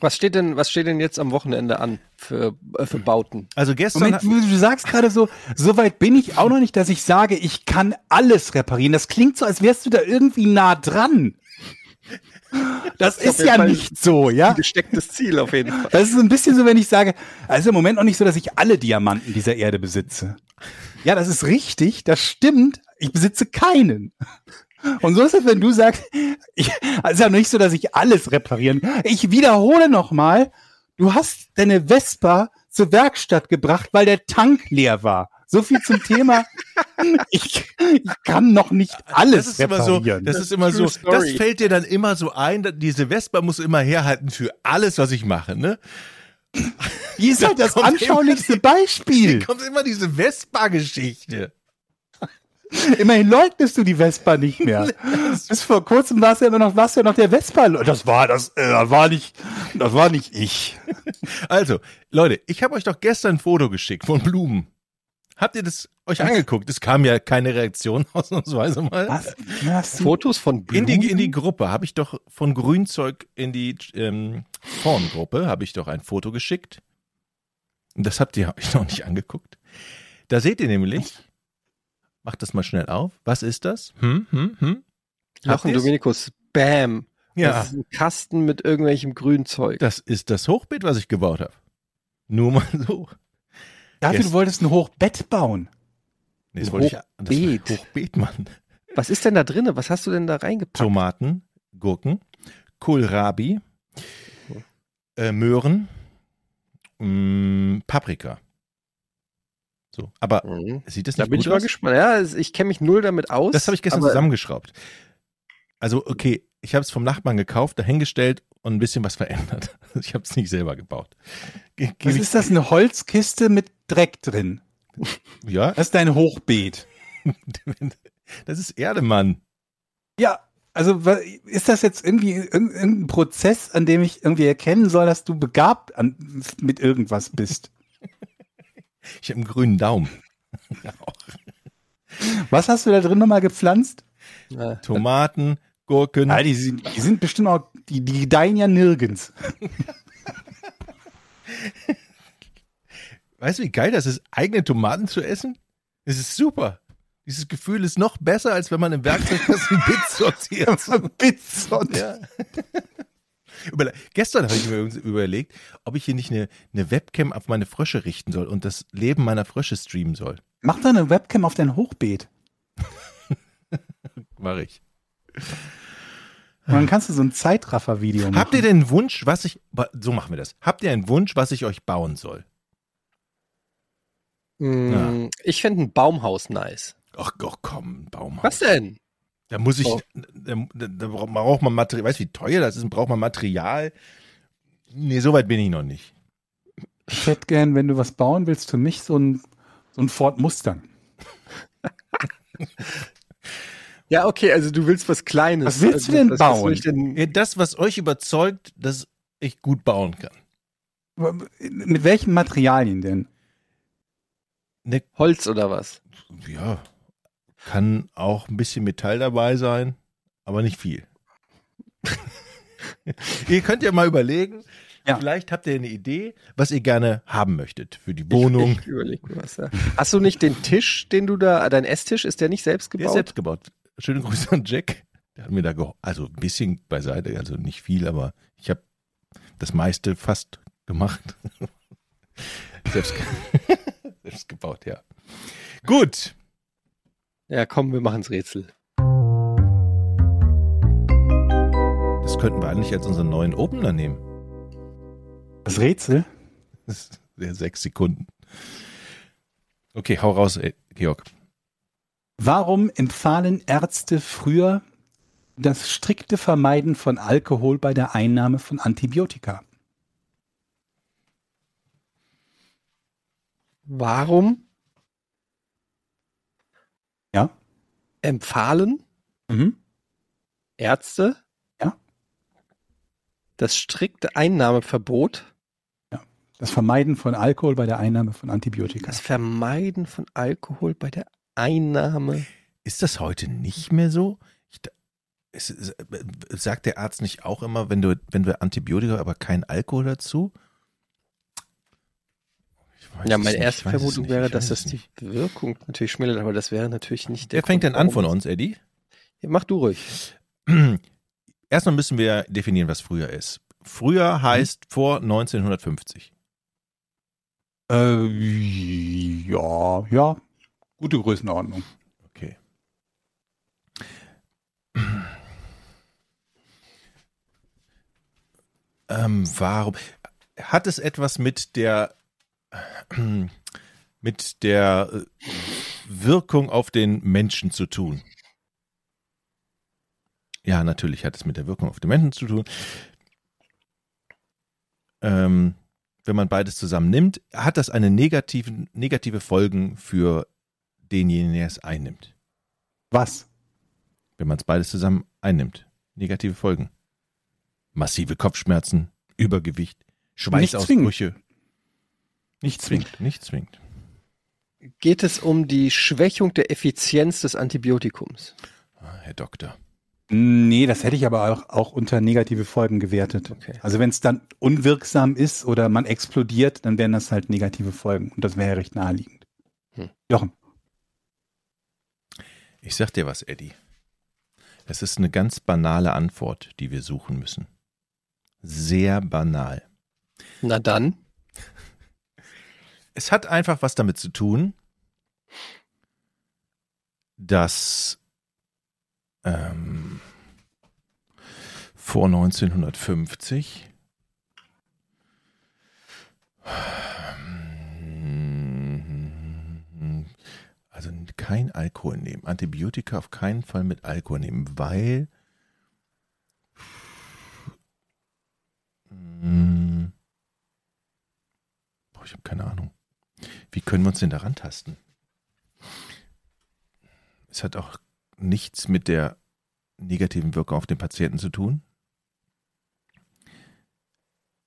Was steht denn, was steht denn jetzt am Wochenende an für, äh, für Bauten? Also gestern. Moment, du, du sagst gerade so, so weit bin ich auch noch nicht, dass ich sage, ich kann alles reparieren. Das klingt so, als wärst du da irgendwie nah dran. Das ist ja Fall nicht so, ja? Ein gestecktes Ziel auf jeden Fall. Das ist so ein bisschen so, wenn ich sage, also im Moment noch nicht so, dass ich alle Diamanten dieser Erde besitze. Ja, das ist richtig, das stimmt. Ich besitze keinen. Und so ist es, wenn du sagst, ich, es ist ja nicht so, dass ich alles reparieren. Ich wiederhole nochmal, du hast deine Vespa zur Werkstatt gebracht, weil der Tank leer war. So viel zum Thema. Ich, ich kann noch nicht alles das ist immer so, reparieren. das ist immer True so, das fällt dir dann immer so ein, dass diese Vespa muss immer herhalten für alles, was ich mache, ne? Die ist halt das anschaulichste Hier Beispiel. kommt immer diese Vespa-Geschichte. Immerhin leugnest du die Vespa nicht mehr. Bis vor kurzem warst du ja immer noch, warst ja noch der Vespa. Das war das, äh, das war nicht, das war nicht ich. Also, Leute, ich habe euch doch gestern ein Foto geschickt von Blumen. Habt ihr das euch angeguckt? Es kam ja keine Reaktion, ausnahmsweise mal. Was? Was? Fotos von In Blumen? die, in die Gruppe habe ich doch von Grünzeug in die ähm, Porngruppe habe ich doch ein Foto geschickt. Und das habt ihr euch noch nicht angeguckt. Da seht ihr nämlich, macht das mal schnell auf. Was ist das? Hm, hm, hm. Jochen? Dominikus, bam. Ja, Das ist ein Kasten mit irgendwelchem Grünzeug. das ist das Hochbeet, was ich gebaut habe. Nur mal so. Dachte, Yes. du wolltest ein Hochbett bauen. Nee, das Ein wollte ich, das Hochbeet. Hochbeet, Mann. Was ist denn da drinne? Was hast du denn da reingepackt? Tomaten, Gurken, Kohlrabi, äh, Möhren, mh, Paprika. So, aber Mhm. sieht das Da nicht bin gut ich mal aus? gespannt. Ja, ich kenne mich null damit aus. Das habe ich gestern zusammengeschraubt. Also, okay, ich habe es vom Nachbarn gekauft, dahingestellt und ein bisschen was verändert. Ich habe es nicht selber gebaut. Ge Was ist das? Eine Holzkiste mit Dreck drin. ja, Das ist dein Hochbeet. das ist Erde, Mann. Ja, Also ist das jetzt irgendwie irg- irgendein Prozess, an dem ich irgendwie erkennen soll, dass du begabt an, mit irgendwas bist? Ich habe einen grünen Daumen. Was hast du da drin nochmal gepflanzt? Tomaten, Gurken. Ja, die, sind- die sind bestimmt auch, die, die gedeihen ja nirgends. Weißt du, wie geil das ist, eigene Tomaten zu essen? Es ist super. Dieses Gefühl ist noch besser, als wenn man im Werkzeugkasten Bits sortiert. Bits Ja. Überle Gestern habe ich mir überlegt, ob ich hier nicht eine, eine Webcam auf meine Frösche richten soll und das Leben meiner Frösche streamen soll. Mach doch eine Webcam auf dein Hochbeet. Mache ich. Und dann kannst du so ein Zeitraffer-Video machen. Habt ihr denn einen Wunsch, was ich. So machen wir das. Habt ihr einen Wunsch, was ich euch bauen soll? Mm, Ich fände ein Baumhaus nice. Ach, ach komm, Baumhaus. Was denn? Da muss ich, Oh. da, da, da braucht man Material, weißt du, wie teuer das ist? Braucht man Material? Nee, so weit bin ich noch nicht. Ich hätte gern, wenn du was bauen willst, für mich so ein, so ein Ford Mustang. Ja, okay, also du willst was Kleines. Was willst du Also, denn was- was bauen? ich denn- Ja, Das, was euch überzeugt, dass ich gut bauen kann. Mit welchen Materialien denn? Ne, Holz oder was? ja, kann auch ein bisschen Metall dabei sein, aber nicht viel. ihr könnt ja mal überlegen, Ja. vielleicht habt ihr eine Idee, was ihr gerne haben möchtet für die Wohnung. Ich, ich überleg mir was. Ja. Hast du nicht den Tisch, den du da, dein Esstisch, ist der nicht selbst Der gebaut? ist selbst gebaut. Schöne Grüße an Jack. Der hat mir da. Also ein bisschen beiseite, also nicht viel, aber ich habe das meiste fast gemacht. selbst, selbst gebaut, ja. Gut. Ja, komm, wir machen's Rätsel. Das könnten wir eigentlich als unseren neuen Opener nehmen. Das Rätsel? Das ist sehr sechs Sekunden. Okay, hau raus, ey, Georg. Warum empfahlen Ärzte früher das strikte Vermeiden von Alkohol bei der Einnahme von Antibiotika? Warum Ja? empfahlen Mhm. Ärzte Ja. das strikte Einnahmeverbot, Das Vermeiden von Alkohol bei der Einnahme von Antibiotika. das Vermeiden von Alkohol bei der Einnahme. Ist das heute nicht mehr so? Ich, es, es, sagt der Arzt nicht auch immer, wenn du, wenn wir Antibiotika, aber kein Alkohol dazu? Ja, meine erste Vermutung wäre, dass das die. Wirkung natürlich schmälert, aber das wäre natürlich nicht der Wer fängt denn Grund, an warum von uns, Eddie? Ja, mach du ruhig. Erstmal müssen wir definieren, was früher ist. Früher heißt vor 1950. Äh, ja, ja. Gute Größenordnung. Okay. Ähm, warum? Hat es etwas mit der mit der äh, Wirkung auf den Menschen zu tun? Ja, natürlich hat es mit der Wirkung auf den Menschen zu tun. Ähm, wenn man beides zusammen nimmt, hat das eine negativen, negative Folgen für denjenigen, der es einnimmt. Was? Wenn man es beides zusammen einnimmt. Negative Folgen. Massive Kopfschmerzen, Übergewicht, Schweißausbrüche. Nicht zwingend. Zwingt, nicht zwingt. Geht es um die Schwächung der Effizienz des Antibiotikums? Ah, Herr Doktor. Nee, das hätte ich aber auch, auch unter negative Folgen gewertet. Okay. Also wenn es dann unwirksam ist oder man explodiert, dann wären das halt negative Folgen. Und das wäre ja recht naheliegend. Hm. Jochen. Ich sag dir was, Eddie. Es ist eine ganz banale Antwort, die wir suchen müssen. Sehr banal. Na dann. Es hat einfach was damit zu tun, dass ähm, vor 1950 also kein Alkohol nehmen, Antibiotika auf keinen Fall mit Alkohol nehmen, weil Hm. Boah, ich habe keine Ahnung. Wie können wir uns denn daran tasten? Es hat auch nichts mit der negativen Wirkung auf den Patienten zu tun?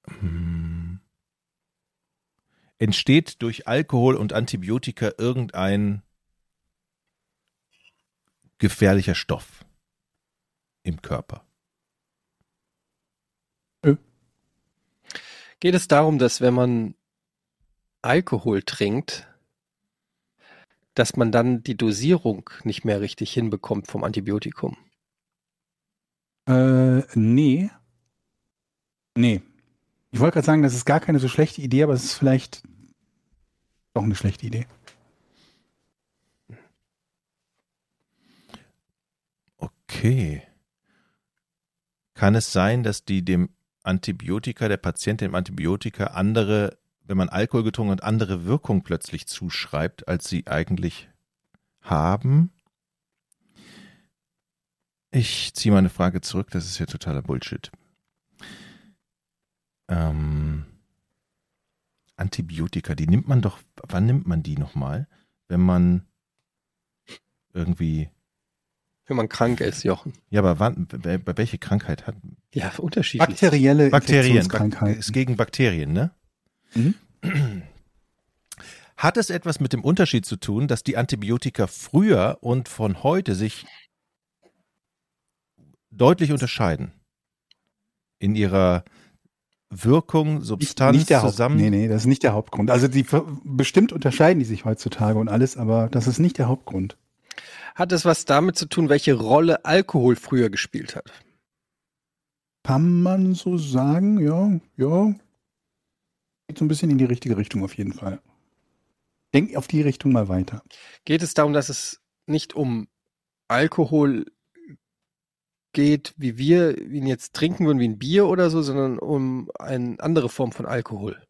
Hm. Entsteht durch Alkohol und Antibiotika irgendein gefährlicher Stoff im Körper? Geht es darum, dass wenn man Alkohol trinkt, dass man dann die Dosierung nicht mehr richtig hinbekommt vom Antibiotikum? Äh, nee. Nee. Ich wollte gerade sagen, das ist gar keine so schlechte Idee, aber es ist vielleicht doch eine schlechte Idee. Okay. Kann es sein, dass die dem Antibiotika, der Patient dem Antibiotika andere, wenn man Alkohol getrunken hat, andere Wirkung plötzlich zuschreibt, als sie eigentlich haben? Ich ziehe meine Frage zurück, das ist ja totaler Bullshit. Ähm, Antibiotika, die nimmt man doch, wann nimmt man die nochmal? Wenn man irgendwie, Wenn man krank ist, Jochen. ja, aber wann, bei, bei welche Krankheit hat, Ja, unterschiedlich. Bakterielle Bakterien, ist gegen Bakterien, ne? Mhm. Hat es etwas mit dem Unterschied zu tun, dass die Antibiotika früher und von heute sich deutlich unterscheiden? In ihrer Wirkung, Substanz, nicht der Haupt, zusammen? Nee, nee, das ist nicht der Hauptgrund. Also die bestimmt unterscheiden die sich heutzutage und alles, aber das ist nicht der Hauptgrund. Hat es was damit zu tun, welche Rolle Alkohol früher gespielt hat? Kann man so sagen, ja, ja. Geht so ein bisschen in die richtige Richtung auf jeden Fall. Denk auf die Richtung mal weiter. Geht es darum, dass es nicht um Alkohol geht, wie wir ihn jetzt trinken würden, wie ein Bier oder so, sondern um eine andere Form von Alkohol?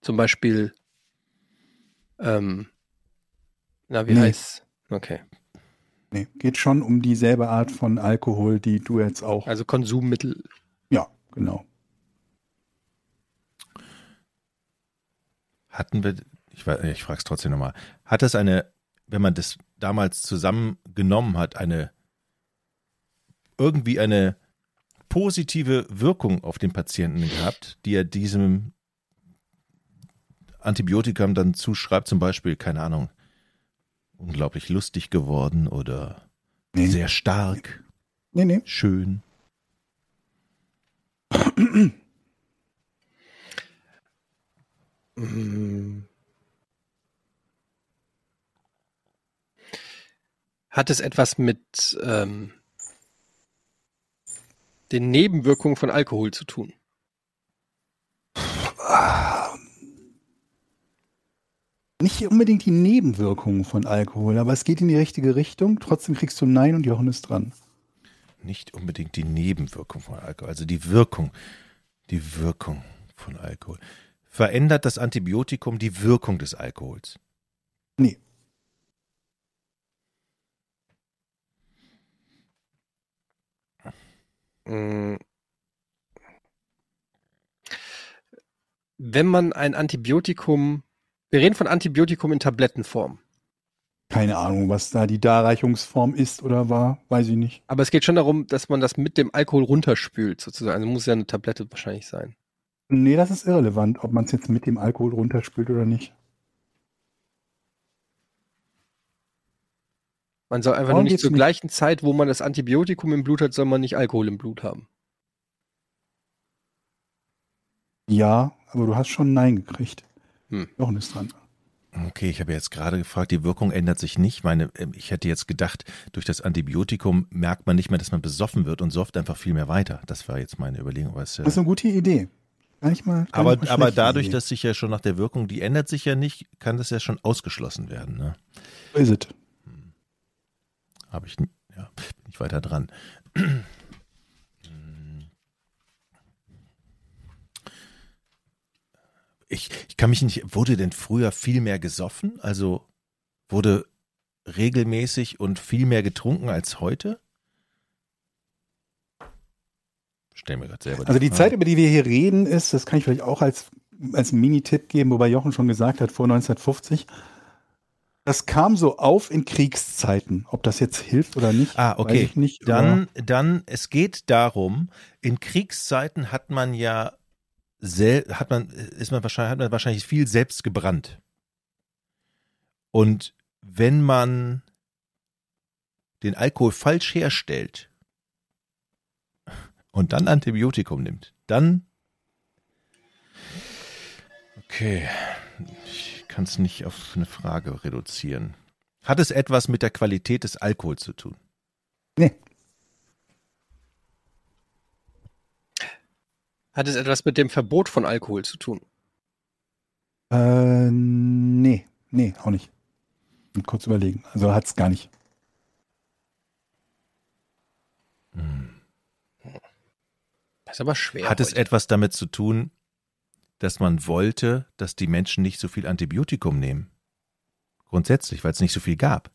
Zum Beispiel, ähm, na, wie Nee. heißt, okay, Nee, geht schon um dieselbe Art von Alkohol, die du jetzt auch. also Konsummittel. ja, genau. Hatten wir, ich, ich frage es trotzdem nochmal, hat es eine, wenn man das damals zusammengenommen hat, eine irgendwie eine positive Wirkung auf den Patienten gehabt, die er diesem Antibiotikum dann zuschreibt, zum Beispiel, keine Ahnung, unglaublich lustig geworden oder Nee. sehr stark, Nee, nee. schön. Mm. Hat es etwas mit ähm, den Nebenwirkungen von Alkohol zu tun? Nicht unbedingt die Nebenwirkungen von Alkohol, aber es geht in die richtige Richtung. Trotzdem kriegst du Nein und Jochen ist dran. Nicht unbedingt die Nebenwirkung von Alkohol, also die Wirkung, die Wirkung von Alkohol. Verändert das Antibiotikum die Wirkung des Alkohols? Nee. Mm. Wenn man ein Antibiotikum, wir reden von Antibiotikum in Tablettenform, Keine Ahnung, was da die Darreichungsform ist oder war, weiß ich nicht. aber es geht schon darum, dass man das mit dem Alkohol runterspült, sozusagen. Also muss ja eine Tablette wahrscheinlich sein. Nee, das ist irrelevant, ob man es jetzt mit dem Alkohol runterspült oder nicht. Man soll einfach Warum nur nicht zur nicht? gleichen Zeit, wo man das Antibiotikum im Blut hat, soll man nicht Alkohol im Blut haben. Ja, aber du hast schon Nein gekriegt. Hm. Jochen ist dran. Okay, ich habe jetzt gerade gefragt, die Wirkung ändert sich nicht. Meine, ähm, ich hätte jetzt gedacht, durch das Antibiotikum merkt man nicht mehr, dass man besoffen wird und sofft einfach viel mehr weiter. Das war jetzt meine Überlegung. Äh, Das ist eine gute Idee. Gar nicht mal. Gar aber, nicht mal aber dadurch, Idee. dass sich ja schon nach der Wirkung, die ändert sich ja nicht, kann das ja schon ausgeschlossen werden. Ne? So ist es. Habe ich, ja, bin ich weiter dran. Ich, ich kann mich nicht, wurde denn früher viel mehr gesoffen? Also wurde regelmäßig und viel mehr getrunken als heute? Stell mir gerade selber Also die Frage. Zeit, über die wir hier reden, ist, das kann ich vielleicht auch als, als Mini-Tipp geben, wobei Jochen schon gesagt hat, vor 1950. Das kam so auf in Kriegszeiten. Ob das jetzt hilft oder nicht, Ah, okay. weiß ich nicht. Dann, dann, es geht darum, in Kriegszeiten hat man ja sel hat man, ist man wahrscheinlich, hat man wahrscheinlich viel selbst gebrannt. Und wenn man den Alkohol falsch herstellt und dann Antibiotikum nimmt, dann okay, ich kann es nicht auf eine Frage reduzieren. Hat es etwas mit der Qualität des Alkohols zu tun? Nee. Hat es etwas mit dem Verbot von Alkohol zu tun? Äh, nee, nee, auch nicht. Und kurz überlegen. Also hat's gar nicht. Das ist aber schwer. Hat es heute. etwas damit zu tun, dass man wollte, dass die Menschen nicht so viel Antibiotikum nehmen? Grundsätzlich, weil es nicht so viel gab.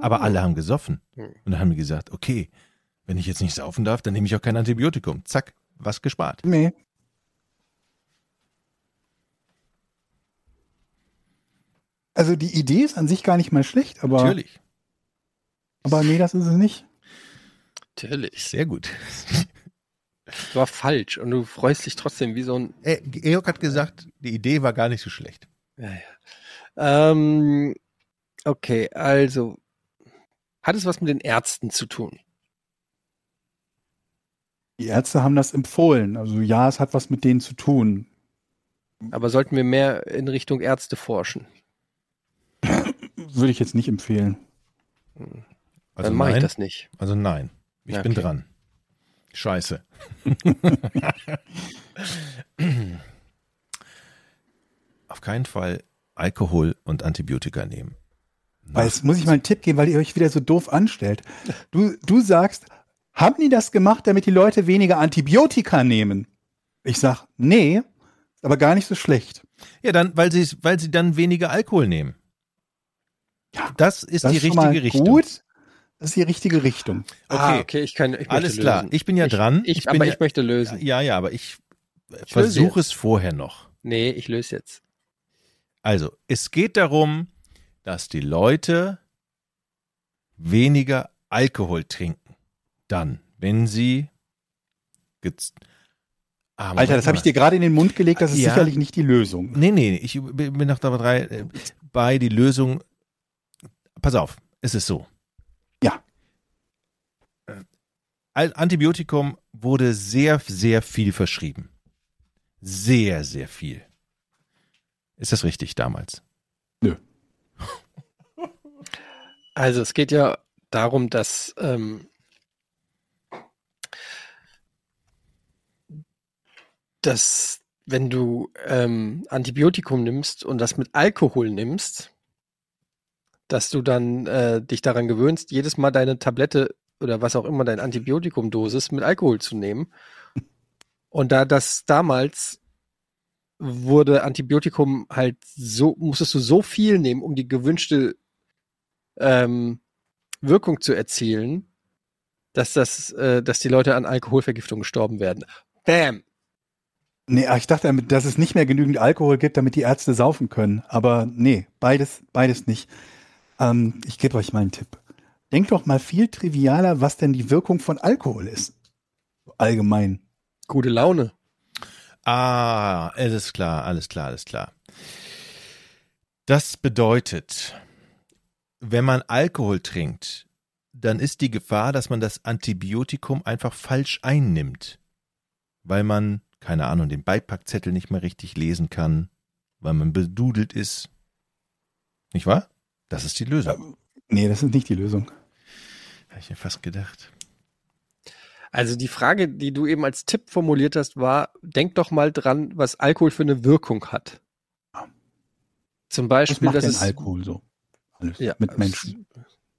Aber alle haben gesoffen. Hm. Und dann haben die gesagt, okay, wenn ich jetzt nicht saufen darf, dann nehme ich auch kein Antibiotikum. Zack, was gespart. Nee. Also die Idee ist an sich gar nicht mal schlecht, aber, Natürlich. aber nee, das ist es nicht. Natürlich. Sehr gut. Das war falsch und du freust dich trotzdem wie so ein. Äh, Georg hat gesagt, die Idee war gar nicht so schlecht. Ja, ja. Ähm, okay, also. Hat es was mit den Ärzten zu tun? Die Ärzte haben das empfohlen. Also ja, es hat was mit denen zu tun. Aber sollten wir mehr in Richtung Ärzte forschen? Würde ich jetzt nicht empfehlen. Also Dann mache ich nein. das nicht. Also nein. Ich Ja, bin okay. dran. Scheiße. Auf keinen Fall Alkohol und Antibiotika nehmen. Weil jetzt muss ich mal einen Tipp geben, weil ihr euch wieder so doof anstellt. Du, du sagst, haben die das gemacht, damit die Leute weniger Antibiotika nehmen? Ich sag, nee, ist aber gar nicht so schlecht. Ja, dann, weil sie, weil sie dann weniger Alkohol nehmen. Ja, Das ist Das die ist schon mal richtige Richtung. gut. Das ist die richtige Richtung. Ah, Okay. okay, ich kann. Ich möchte Alles klar. lösen. Ich bin ja dran. Ich, Ich bin aber ja- ich möchte lösen. Ja, ja, aber ich äh, Ich versuche es vorher noch. Nee, ich löse jetzt. Also, es geht darum, dass die Leute weniger Alkohol trinken. Dann, wenn sie. Ah, Moment Alter, das habe ich dir gerade in den Mund gelegt, das ist Ja. sicherlich nicht die Lösung. Nee, nee, ich bin noch dabei drei, äh, bei die Lösung. Pass auf, es ist so. Ja. Al- Antibiotikum wurde sehr, sehr viel verschrieben. Sehr, sehr viel. Ist das richtig damals? Also es geht ja darum, dass ähm, dass wenn du ähm, Antibiotikum nimmst und das mit Alkohol nimmst, dass du dann äh, dich daran gewöhnst, jedes Mal deine Tablette oder was auch immer, deine Antibiotikumdosis mit Alkohol zu nehmen. Und da das damals wurde Antibiotikum halt so, musstest du so viel nehmen, um die gewünschte ähm, Wirkung zu erzielen, dass das, äh, dass die Leute an Alkoholvergiftung gestorben werden. Bam! Nee, ach, ich dachte, dass es nicht mehr genügend Alkohol gibt, damit die Ärzte saufen können. Aber nee, beides, beides nicht. Ähm, ich gebe euch mal einen Tipp. Denkt doch mal viel trivialer, was denn die Wirkung von Alkohol ist. Allgemein. Gute Laune. Ah, alles klar, alles klar, alles klar. Das bedeutet, wenn man Alkohol trinkt, dann ist die Gefahr, dass man das Antibiotikum einfach falsch einnimmt, weil man, keine Ahnung, den Beipackzettel nicht mehr richtig lesen kann, weil man bedudelt ist. Nicht wahr? Das ist die Lösung. Nee, das ist nicht die Lösung. Habe ich mir fast gedacht. Also die Frage, die du eben als Tipp formuliert hast, war, denk doch mal dran, was Alkohol für eine Wirkung hat. Zum Was Beispiel, macht dass denn es Alkohol so? Alles ja, mit Menschen.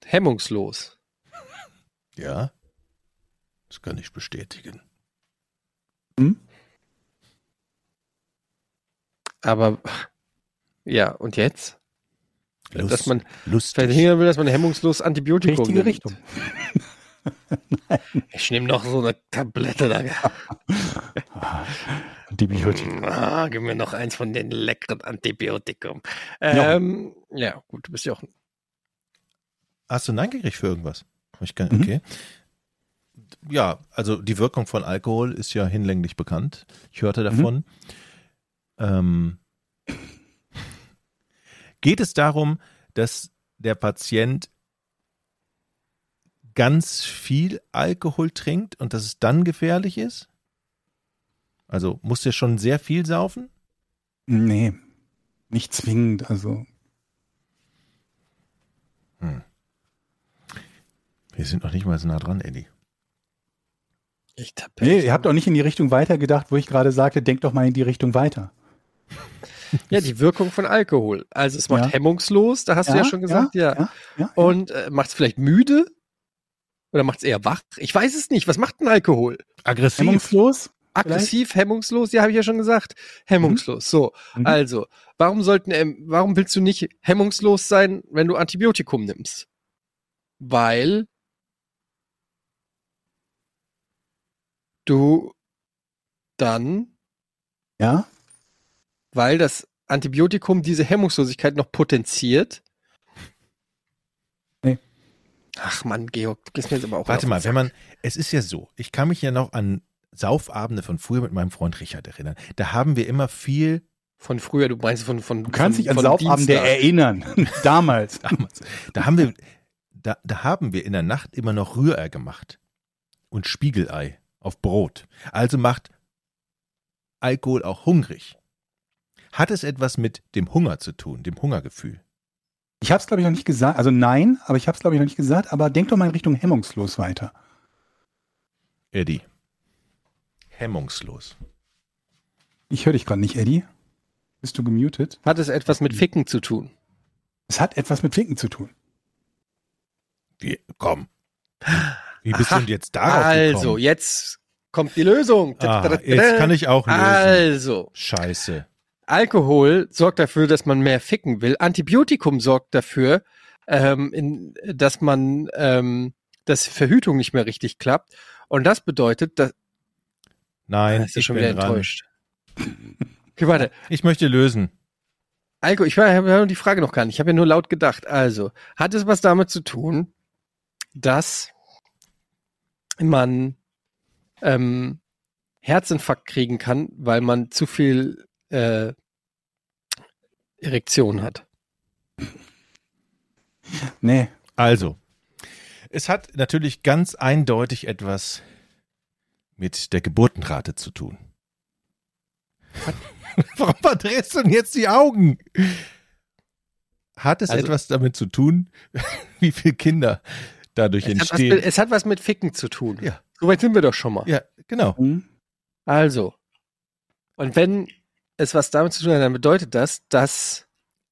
hemmungslos. Ja, das kann ich bestätigen. Aber ja, und jetzt? Dass man lustig. verhindern will, dass man hemmungslos Antibiotikum Richtige nimmt. Richtung. Ich nehme noch so eine Tablette da. Antibiotikum. Ah, gib mir noch eins von den leckeren Antibiotikum. Ähm, ja, gut, du bist ja auch. Hast du Nein gekriegt für irgendwas? Ich gar, Mhm. okay. Ja, also die Wirkung von Alkohol ist ja hinlänglich bekannt. Ich hörte davon. Ähm, geht es darum, dass der Patient ganz viel Alkohol trinkt und dass es dann gefährlich ist? Also muss der schon sehr viel saufen? Nee, nicht zwingend. Also Wir sind noch nicht mal so nah dran, Eddie. Ich tappe. Nee, ihr habt auch nicht in die Richtung weitergedacht, wo ich gerade sagte, denkt doch mal in die Richtung weiter. Ja, die Wirkung von Alkohol. Also es macht Ja. hemmungslos, da hast du ja schon gesagt, ja. ja, ja. Und äh, macht es vielleicht müde? Oder macht es eher wach? Ich weiß es nicht. Was macht denn Alkohol? Aggressiv. Hemmungslos? Aggressiv, hemmungslos? Ja, habe ich ja schon gesagt. Hemmungslos. So, Mhm. also, warum sollten, ähm, warum willst du nicht hemmungslos sein, wenn du Antibiotikum nimmst? Weil du dann Ja? Weil das Antibiotikum diese Hemmungslosigkeit noch potenziert. Nee. Ach Mann, Georg, du gehst mir jetzt aber auch Warte mal, wenn man, es ist ja so, ich kann mich ja noch an Saufabende von früher mit meinem Freund Richard erinnern. Da haben wir immer viel von früher, du meinst von von Du kannst von, dich an von Saufabende erinnern. Damals. damals. Da haben wir, da, da haben wir in der Nacht immer noch Rührei gemacht und Spiegelei auf Brot. Also macht Alkohol auch hungrig. Hat es etwas mit dem Hunger zu tun, dem Hungergefühl? Ich habe es, glaube ich, noch nicht gesagt. Also nein, aber ich habe es, glaube ich, noch nicht gesagt. Aber denk doch mal in Richtung hemmungslos weiter. Eddie. Hemmungslos. Ich höre dich gerade nicht, Eddie. Bist du gemutet? Hat es etwas mit Ficken zu tun? Es hat etwas mit Finken zu tun. Wie, komm. Wie bist Aha. du denn jetzt darauf Also, gekommen? jetzt kommt die Lösung. Ah, jetzt kann ich auch lösen. Also, Scheiße. Alkohol sorgt dafür, dass man mehr ficken will. Antibiotikum sorgt dafür, ähm, in, dass man, ähm, dass Verhütung nicht mehr richtig klappt. Und das bedeutet, dass Nein, Ah, ist ich schon bin wieder dran. enttäuscht. Okay, warte. Ich möchte lösen. Alkohol, ich habe die Frage noch gar nicht. Ich habe ja nur laut gedacht. Also, hat es was damit zu tun, dass man ähm, Herzinfarkt kriegen kann, weil man zu viel äh, Erektion hat? Nee. Also, es hat natürlich ganz eindeutig etwas mit der Geburtenrate zu tun. Warum verdrehst du denn jetzt die Augen? Hat es Also- etwas damit zu tun, wie viele Kinder dadurch Es hat, entstehen? mit, es hat was mit Ficken zu tun. Ja. Soweit sind wir doch schon mal. ja, genau. Hm? Also. Und wenn es was damit zu tun hat, dann bedeutet das, dass.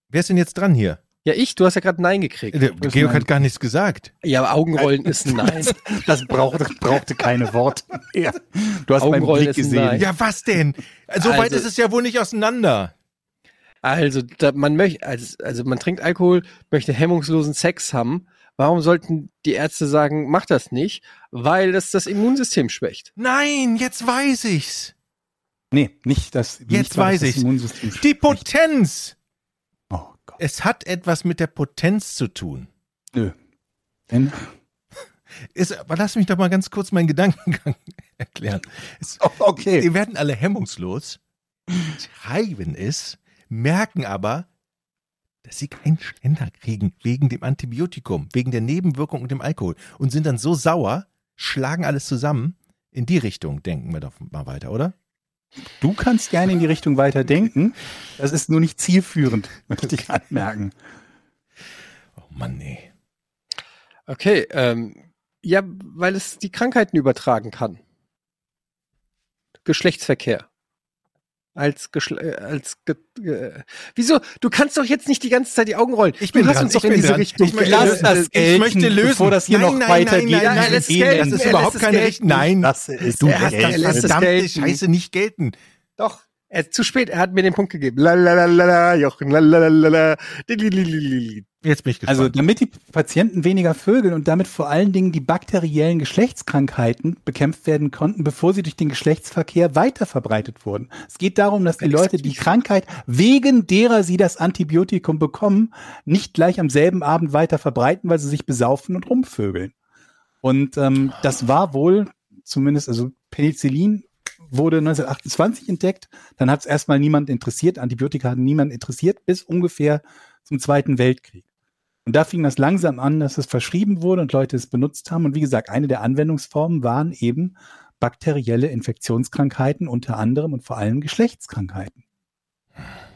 Wer ist denn jetzt dran hier? Ja, ich, du hast ja gerade Nein gekriegt. Der Georg hat gar nichts gesagt. Ja, aber Augenrollen ist ein Nein. Das brauchte, brauchte keine Worte mehr. Du hast meinen Augenrollen Blick ist ein gesehen. Nein. Ja, was denn? So weit Also- ist es ja wohl nicht auseinander. Also, da, man möchte, also, also man trinkt Alkohol, möchte hemmungslosen Sex haben. Warum sollten die Ärzte sagen, mach das nicht? Weil das das Immunsystem schwächt. Nein, jetzt weiß ich's. Nee, nicht das. Jetzt nicht, weiß. Immunsystem Die. Potenz. Oh Gott. Es hat etwas mit der Potenz zu tun. Nö. Denn, Ist, aber lass mich doch mal ganz kurz meinen Gedankengang erklären. Es, oh, okay. die werden alle hemmungslos, treiben es, merken aber, dass sie keinen Ständer kriegen wegen dem Antibiotikum, wegen der Nebenwirkung und dem Alkohol und sind dann so sauer, schlagen alles zusammen. In die Richtung denken wir doch mal weiter, oder? Du kannst gerne in die Richtung weiter denken. Das ist nur nicht zielführend, möchte ich anmerken. Oh Mann, nee. Okay, ähm, ja, weil es die Krankheiten übertragen kann. Geschlechtsverkehr. Als Geschle äh, als ge äh, Wieso? Du kannst doch jetzt nicht die ganze Zeit die Augen rollen. Ich du bin hast uns doch ich in diese dran. Richtung. Ich möchte Lass lösen. das Ich gelten, möchte lösen. bevor das hier Nein, noch nein, weitergeht. nein, nein, nein, lass es Ideen. gelten. Das ist Er überhaupt keine. Richtung. Nein. Lasse es Du lässt verdammte gelten. Scheiße nicht gelten. Doch. Er ist zu spät, er hat mir den Punkt gegeben. Lalalala, Jochen, lalalala. Jetzt bin ich gespannt. Also damit die Patienten weniger vögeln und damit vor allen Dingen die bakteriellen Geschlechtskrankheiten bekämpft werden konnten, bevor sie durch den Geschlechtsverkehr weiter verbreitet wurden. Es geht darum, dass die Leute die Krankheit, wegen derer sie das Antibiotikum bekommen, nicht gleich am selben Abend weiter verbreiten, weil sie sich besaufen und rumvögeln. Und ähm, das war wohl, zumindest, also Penicillin wurde 1928 entdeckt, dann hat es erstmal niemand interessiert, Antibiotika hatten niemand interessiert, bis ungefähr zum Zweiten Weltkrieg. Und da fing das langsam an, dass es verschrieben wurde und Leute es benutzt haben. Und wie gesagt, eine der Anwendungsformen waren eben bakterielle Infektionskrankheiten, unter anderem und vor allem Geschlechtskrankheiten.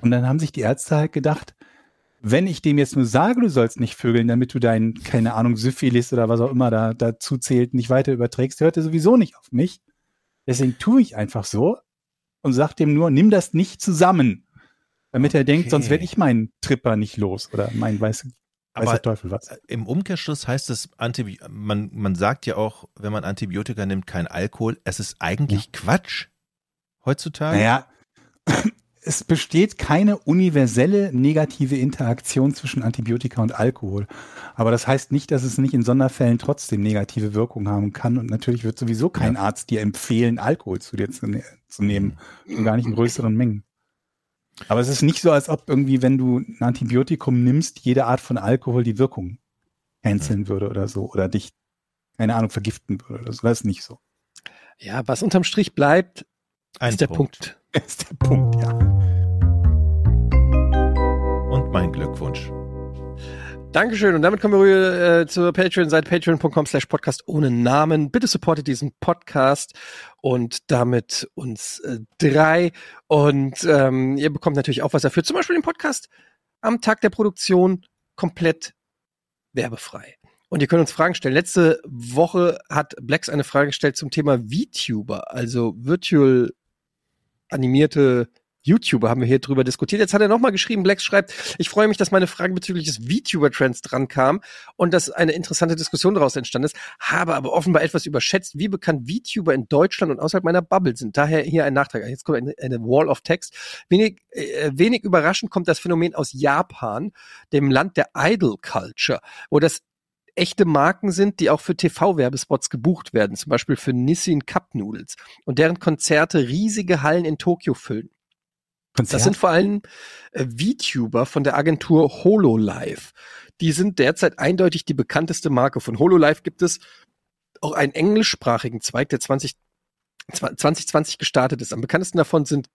Und dann haben sich die Ärzte halt gedacht, wenn ich dem jetzt nur sage, du sollst nicht vögeln, damit du dein, keine Ahnung, Syphilis oder was auch immer da dazu zählt, nicht weiter überträgst, hört er sowieso nicht auf mich. Deswegen tue ich einfach so und sag dem nur, nimm das nicht zusammen. Damit er denkt, Okay. sonst werde ich meinen Tripper nicht los oder mein weiß, weiß der Teufel was. Im Umkehrschluss heißt es, Antibi man, man sagt ja auch, wenn man Antibiotika nimmt, kein Alkohol. Es ist eigentlich Quatsch heutzutage. Naja, es besteht keine universelle negative Interaktion zwischen Antibiotika und Alkohol. Aber das heißt nicht, dass es nicht in Sonderfällen trotzdem negative Wirkung haben kann. Und natürlich wird sowieso kein Arzt dir empfehlen, Alkohol zu dir zu, ne zu nehmen. Und gar nicht in größeren Mengen. Aber es ist nicht so, als ob irgendwie, wenn du ein Antibiotikum nimmst, jede Art von Alkohol die Wirkung canceln würde oder so. Oder dich, keine Ahnung, vergiften würde oder so. Das ist nicht so. Ja, was unterm Strich bleibt, Ein ist der Punkt. ist der Punkt, ja. Und mein Glückwunsch. Dankeschön. Und damit kommen wir äh, zur Patreon-Seite patreon.com slash podcast ohne Namen. Bitte supportet diesen Podcast und damit uns äh, drei. Und ähm, ihr bekommt natürlich auch was dafür. Zum Beispiel den Podcast am Tag der Produktion komplett werbefrei. Und ihr könnt uns Fragen stellen. Letzte Woche hat Blacks eine Frage gestellt zum Thema VTuber, also virtual animierte YouTuber, haben wir hier drüber diskutiert. Jetzt hat er nochmal geschrieben, Blacks schreibt, ich freue mich, dass meine Frage bezüglich des VTuber-Trends dran kam und dass eine interessante Diskussion daraus entstanden ist, habe aber offenbar etwas überschätzt, wie bekannt VTuber in Deutschland und außerhalb meiner Bubble sind. Daher hier ein Nachtrag. Jetzt kommt eine, eine Wall of Text. Wenig, äh, wenig überraschend kommt das Phänomen aus Japan, dem Land der Idol Culture, wo das echte Marken sind, die auch für TV-Werbespots gebucht werden, zum Beispiel für Nissin Cup Noodles und deren Konzerte riesige Hallen in Tokio füllen. Das sind vor allem äh, VTuber von der Agentur HoloLive. Die sind derzeit eindeutig die bekannteste Marke. Von HoloLive gibt es auch einen englischsprachigen Zweig, der 20, 2020 gestartet ist. Am bekanntesten davon sind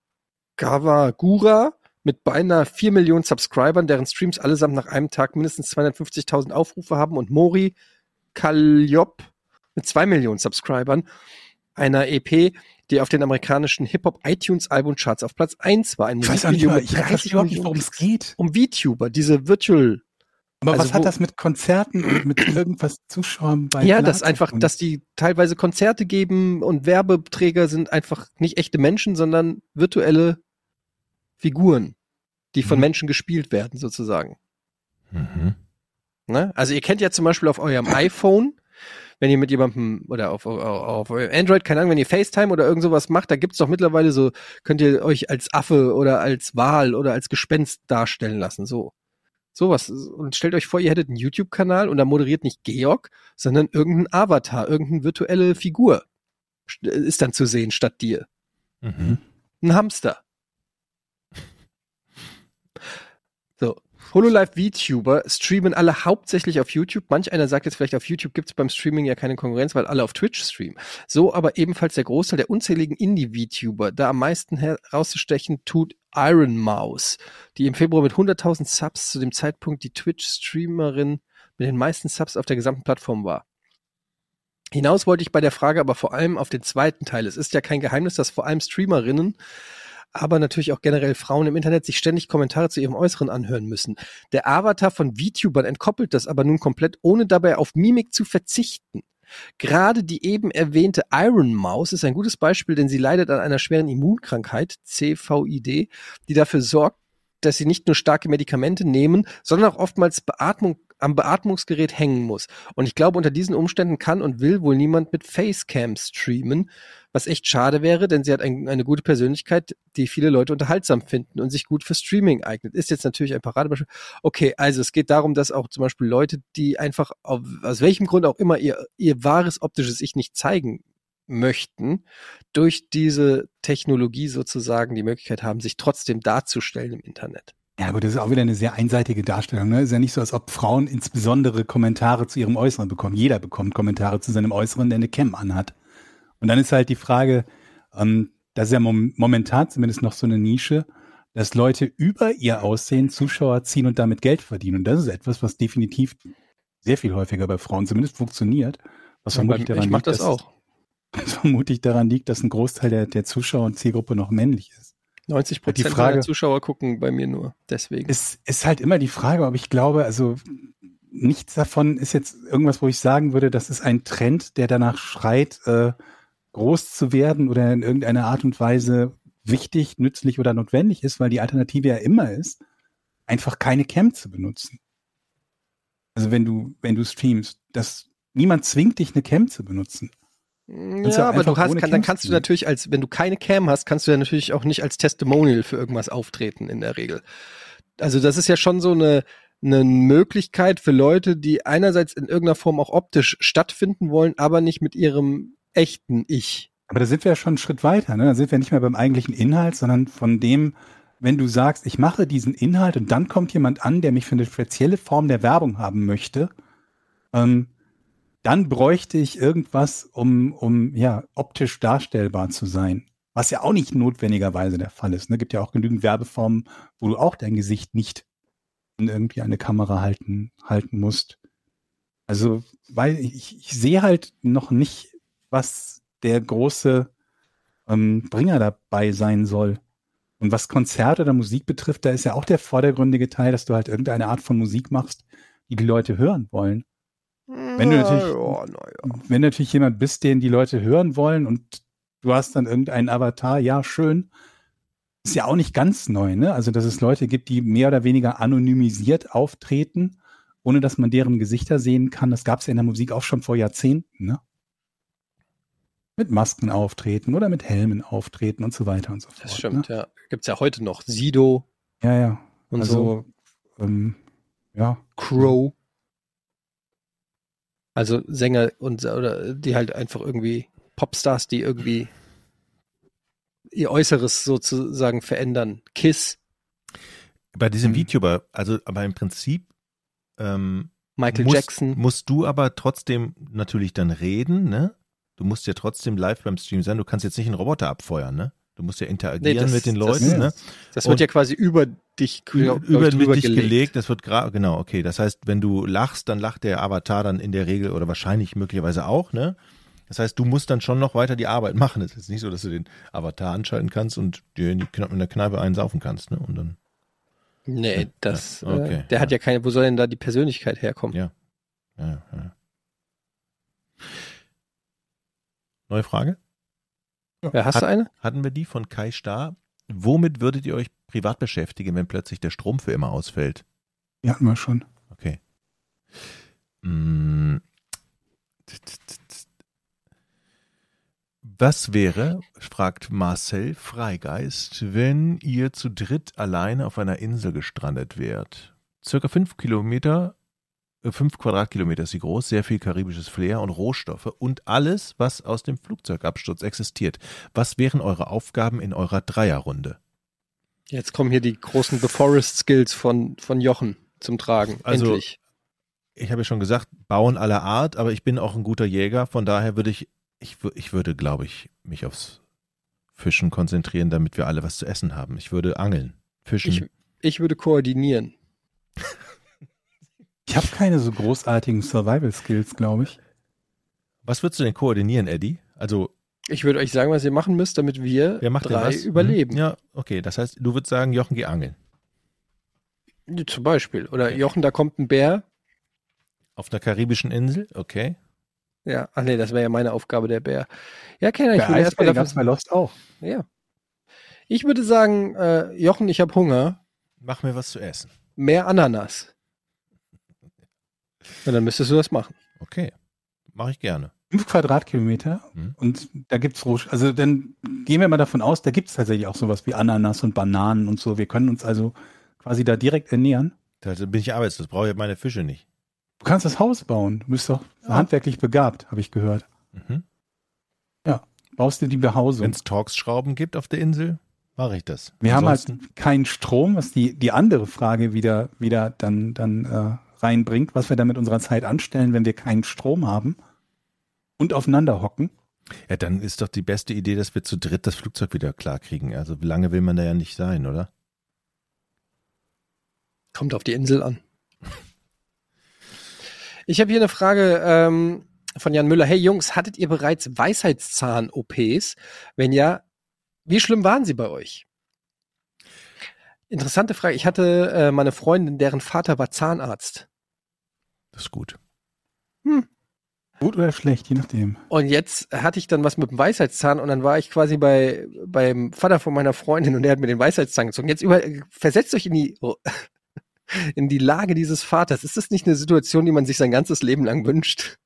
Gawagura mit beinahe 4 Millionen Subscribern, deren Streams allesamt nach einem Tag mindestens 250.000 Aufrufe haben und Mori Kalliope mit 2 Millionen Subscribern, einer EP, die auf den amerikanischen Hip-Hop iTunes Albumcharts auf Platz 1 war. Ein Ich weiß auch nicht, ich 30 verstehe überhaupt nicht, worum es geht. Um VTuber, diese Virtual Aber Also was hat das mit Konzerten und mit irgendwas Zuschauern bei Ja, das einfach, dass die teilweise Konzerte geben und Werbeträger sind einfach nicht echte Menschen, sondern virtuelle Figuren, die von Mhm. Menschen gespielt werden, sozusagen. Mhm. Ne? Also ihr kennt ja zum Beispiel auf eurem iPhone, wenn ihr mit jemandem oder auf, auf, auf eurem Android, keine Ahnung, wenn ihr FaceTime oder irgend sowas macht, da gibt's doch mittlerweile so, könnt ihr euch als Affe oder als Wal oder als Gespenst darstellen lassen, so. Sowas. Und stellt euch vor, ihr hättet einen YouTube-Kanal und da moderiert nicht Georg, sondern irgendein Avatar, irgendeine virtuelle Figur st- ist dann zu sehen statt dir. Mhm. Ein Hamster. So. HoloLive VTuber streamen alle hauptsächlich auf YouTube. Manch einer sagt jetzt vielleicht, auf YouTube gibt's beim Streaming ja keine Konkurrenz, weil alle auf Twitch streamen. So aber ebenfalls der Großteil der unzähligen Indie-VTuber. Da am meisten herauszustechen tut Iron Mouse, die im Februar mit 100.000 Subs zu dem Zeitpunkt die Twitch-Streamerin mit den meisten Subs auf der gesamten Plattform war. Hinaus wollte ich bei der Frage aber vor allem auf den zweiten Teil. Es ist ja kein Geheimnis, dass vor allem Streamerinnen aber natürlich auch generell Frauen im Internet sich ständig Kommentare zu ihrem Äußeren anhören müssen. Der Avatar von VTubern entkoppelt das aber nun komplett, ohne dabei auf Mimik zu verzichten. Gerade die eben erwähnte Iron Mouse ist ein gutes Beispiel, denn sie leidet an einer schweren Immunkrankheit, CVID, die dafür sorgt, dass sie nicht nur starke Medikamente nehmen, sondern auch oftmals Beatmung am Beatmungsgerät hängen muss. Und ich glaube, unter diesen Umständen kann und will wohl niemand mit Facecam streamen, was echt schade wäre, denn sie hat ein, eine gute Persönlichkeit, die viele Leute unterhaltsam finden und sich gut für Streaming eignet. Ist jetzt natürlich ein Paradebeispiel. Okay, also es geht darum, dass auch zum Beispiel Leute, die einfach auf, aus welchem Grund auch immer ihr, ihr wahres optisches Ich nicht zeigen möchten, durch diese Technologie sozusagen die Möglichkeit haben, sich trotzdem darzustellen im Internet. Ja, gut, das ist auch wieder eine sehr einseitige Darstellung. Ne? Ist ja nicht so, als ob Frauen insbesondere Kommentare zu ihrem Äußeren bekommen. Jeder bekommt Kommentare zu seinem Äußeren, der eine Cam anhat. Und dann ist halt die Frage, ähm, das ist ja mom momentan zumindest noch so eine Nische, dass Leute über ihr Aussehen Zuschauer ziehen und damit Geld verdienen. Und das ist etwas, was definitiv sehr viel häufiger bei Frauen zumindest funktioniert. Was Ja, vermutlich daran ich mach liegt, das dass- auch. Was vermutlich daran liegt, dass ein Großteil der, der Zuschauer und Zielgruppe noch männlich ist. 90 Die Prozent der Zuschauer gucken bei mir nur. Deswegen. Es ist halt immer die Frage, ob ich glaube, also nichts davon ist jetzt irgendwas, wo ich sagen würde, das ist ein Trend, der danach schreit, äh, groß zu werden oder in irgendeiner Art und Weise wichtig, nützlich oder notwendig ist, weil die Alternative ja immer ist, einfach keine Cam zu benutzen. Also wenn du, wenn du streamst, das, niemand zwingt dich, eine Cam zu benutzen. Kannst du Ja, aber du hast, kann, dann kannst du natürlich als, wenn du keine Cam hast, kannst du ja natürlich auch nicht als Testimonial für irgendwas auftreten in der Regel. Also das ist ja schon so eine, eine Möglichkeit für Leute, die einerseits in irgendeiner Form auch optisch stattfinden wollen, aber nicht mit ihrem echten Ich. Aber da sind wir ja schon einen Schritt weiter. Ne? Da sind wir nicht mehr beim eigentlichen Inhalt, sondern von dem, wenn du sagst, ich mache diesen Inhalt und dann kommt jemand an, der mich für eine spezielle Form der Werbung haben möchte, ähm, dann bräuchte ich irgendwas, um, um ja optisch darstellbar zu sein. Was ja auch nicht notwendigerweise der Fall ist. Ne? Gibt ja auch genügend Werbeformen, wo du auch dein Gesicht nicht in irgendwie eine Kamera halten, halten musst. Also, weil ich, ich sehe halt noch nicht, was der große ähm, Bringer dabei sein soll. Und was Konzerte oder Musik betrifft, da ist ja auch der vordergründige Teil, dass du halt irgendeine Art von Musik machst, die die Leute hören wollen. Wenn du natürlich- Ja, ja. Wenn natürlich jemand bist, den die Leute hören wollen und du hast dann irgendeinen Avatar, ja, schön. Ist ja auch nicht ganz neu, ne? Also, dass es Leute gibt, die mehr oder weniger anonymisiert auftreten, ohne dass man deren Gesichter sehen kann. Das gab es ja in der Musik auch schon vor Jahrzehnten, ne? Mit Masken auftreten oder mit Helmen auftreten und so weiter und so fort. Das stimmt, Ne? ja. Gibt's ja heute noch. Sido Ja, ja. und so. also, ähm, ja. Crow. Also Sänger und oder die halt einfach irgendwie Popstars, die irgendwie ihr Äußeres sozusagen verändern. Kiss, Bei diesem Hm. VTuber, also aber im Prinzip ähm, Michael musst, Jackson. musst du aber trotzdem natürlich dann reden, ne? Du musst ja trotzdem live beim Stream sein. Du kannst jetzt nicht einen Roboter abfeuern, ne? Du musst ja interagieren Nee, das- mit den das- Leuten, Ja. ne? Das wird und- ja quasi über dich glaub- über, ich, dich gelegt. Das wird gerade, genau, okay. Das heißt, wenn du lachst, dann lacht der Avatar dann in der Regel oder wahrscheinlich möglicherweise auch, ne? Das heißt, du musst dann schon noch weiter die Arbeit machen. Es ist nicht so, dass du den Avatar anschalten kannst und dir in, die in der Kneipe einen saufen kannst, ne? Und dann, Nee, Ja, das, ja, okay, äh, der ja. hat ja keine, wo soll denn da die Persönlichkeit herkommen? Ja. ja, ja. Neue Frage? Ja, hast Hat- du eine? Hatten wir die von Kai Starr? Womit würdet ihr euch privat beschäftigen, wenn plötzlich der Strom für immer ausfällt? Die hatten wir schon. Okay. Mm. Was wäre, fragt Marcel Freigeist, wenn ihr zu dritt alleine auf einer Insel gestrandet wärt? Circa fünf Kilometer, fünf Quadratkilometer ist sie groß, sehr viel karibisches Flair und Rohstoffe und alles, was aus dem Flugzeugabsturz existiert. Was wären eure Aufgaben in eurer Dreierrunde? Jetzt kommen hier die großen The Forest Skills von, von Jochen zum Tragen. Also- Endlich. ich habe ja schon gesagt, bauen aller Art, aber ich bin auch ein guter Jäger, von daher würde ich, ich, ich würde, glaube ich, mich aufs Fischen konzentrieren, damit wir alle was zu essen haben. Ich würde angeln, fischen. Ich, ich würde koordinieren. Ich habe keine so großartigen Survival-Skills, glaube ich. was würdest du denn koordinieren, Eddie? Also, Ich würde euch sagen, was ihr machen müsst, damit wir wer macht denn drei überleben. Hm? Ja, okay, das heißt, du würdest sagen, Jochen, geh angeln. Zum Beispiel. Oder Okay. Jochen, da kommt ein Bär. Auf einer karibischen Insel, okay. Ja, ach nee, das wäre ja meine Aufgabe, der Bär. Ja, Kenner, ich erstmal gab's bei dafür. Lost auch. Ja. Ich würde sagen, äh, Jochen, ich habe Hunger. Mach mir was zu essen. Mehr Ananas. Und dann müsstest du das machen. Okay. Mache ich gerne. Fünf Quadratkilometer Hm. und da gibt's Roh, also dann gehen wir mal davon aus, da gibt's tatsächlich auch sowas wie Ananas und Bananen und so. Wir können uns also quasi da direkt ernähren. Da bin ich arbeitslos, brauche ich meine Fische nicht. Du kannst das Haus bauen. Du bist doch handwerklich begabt, habe ich gehört. Mhm. Baust dir die Behausung. Wenn es Torx-Schrauben gibt auf der Insel, mache ich das. Wir haben Ansonsten- halt keinen Strom, was die, die andere Frage wieder, wieder dann, dann äh, reinbringt, was wir dann mit unserer Zeit anstellen, wenn wir keinen Strom haben und aufeinander hocken. Ja, dann ist doch die beste Idee, dass wir zu dritt das Flugzeug wieder klar kriegen. Also wie lange will man da ja nicht sein, oder? Kommt auf die Insel an. Ich habe hier eine Frage ähm, von Jan Müller. Hey Jungs, hattet ihr bereits Weisheitszahn-OPs? Wenn ja, wie schlimm waren sie bei euch? Interessante Frage. Ich hatte äh, meine Freundin, deren Vater war Zahnarzt. Das ist gut. Gut oder schlecht, je nachdem. Und jetzt hatte ich dann was mit dem Weisheitszahn und dann war ich quasi bei beim Vater von meiner Freundin und der hat mir den Weisheitszahn gezogen. Jetzt über, versetzt euch in die in die Lage dieses Vaters. Ist das nicht eine Situation, die man sich sein ganzes Leben lang wünscht?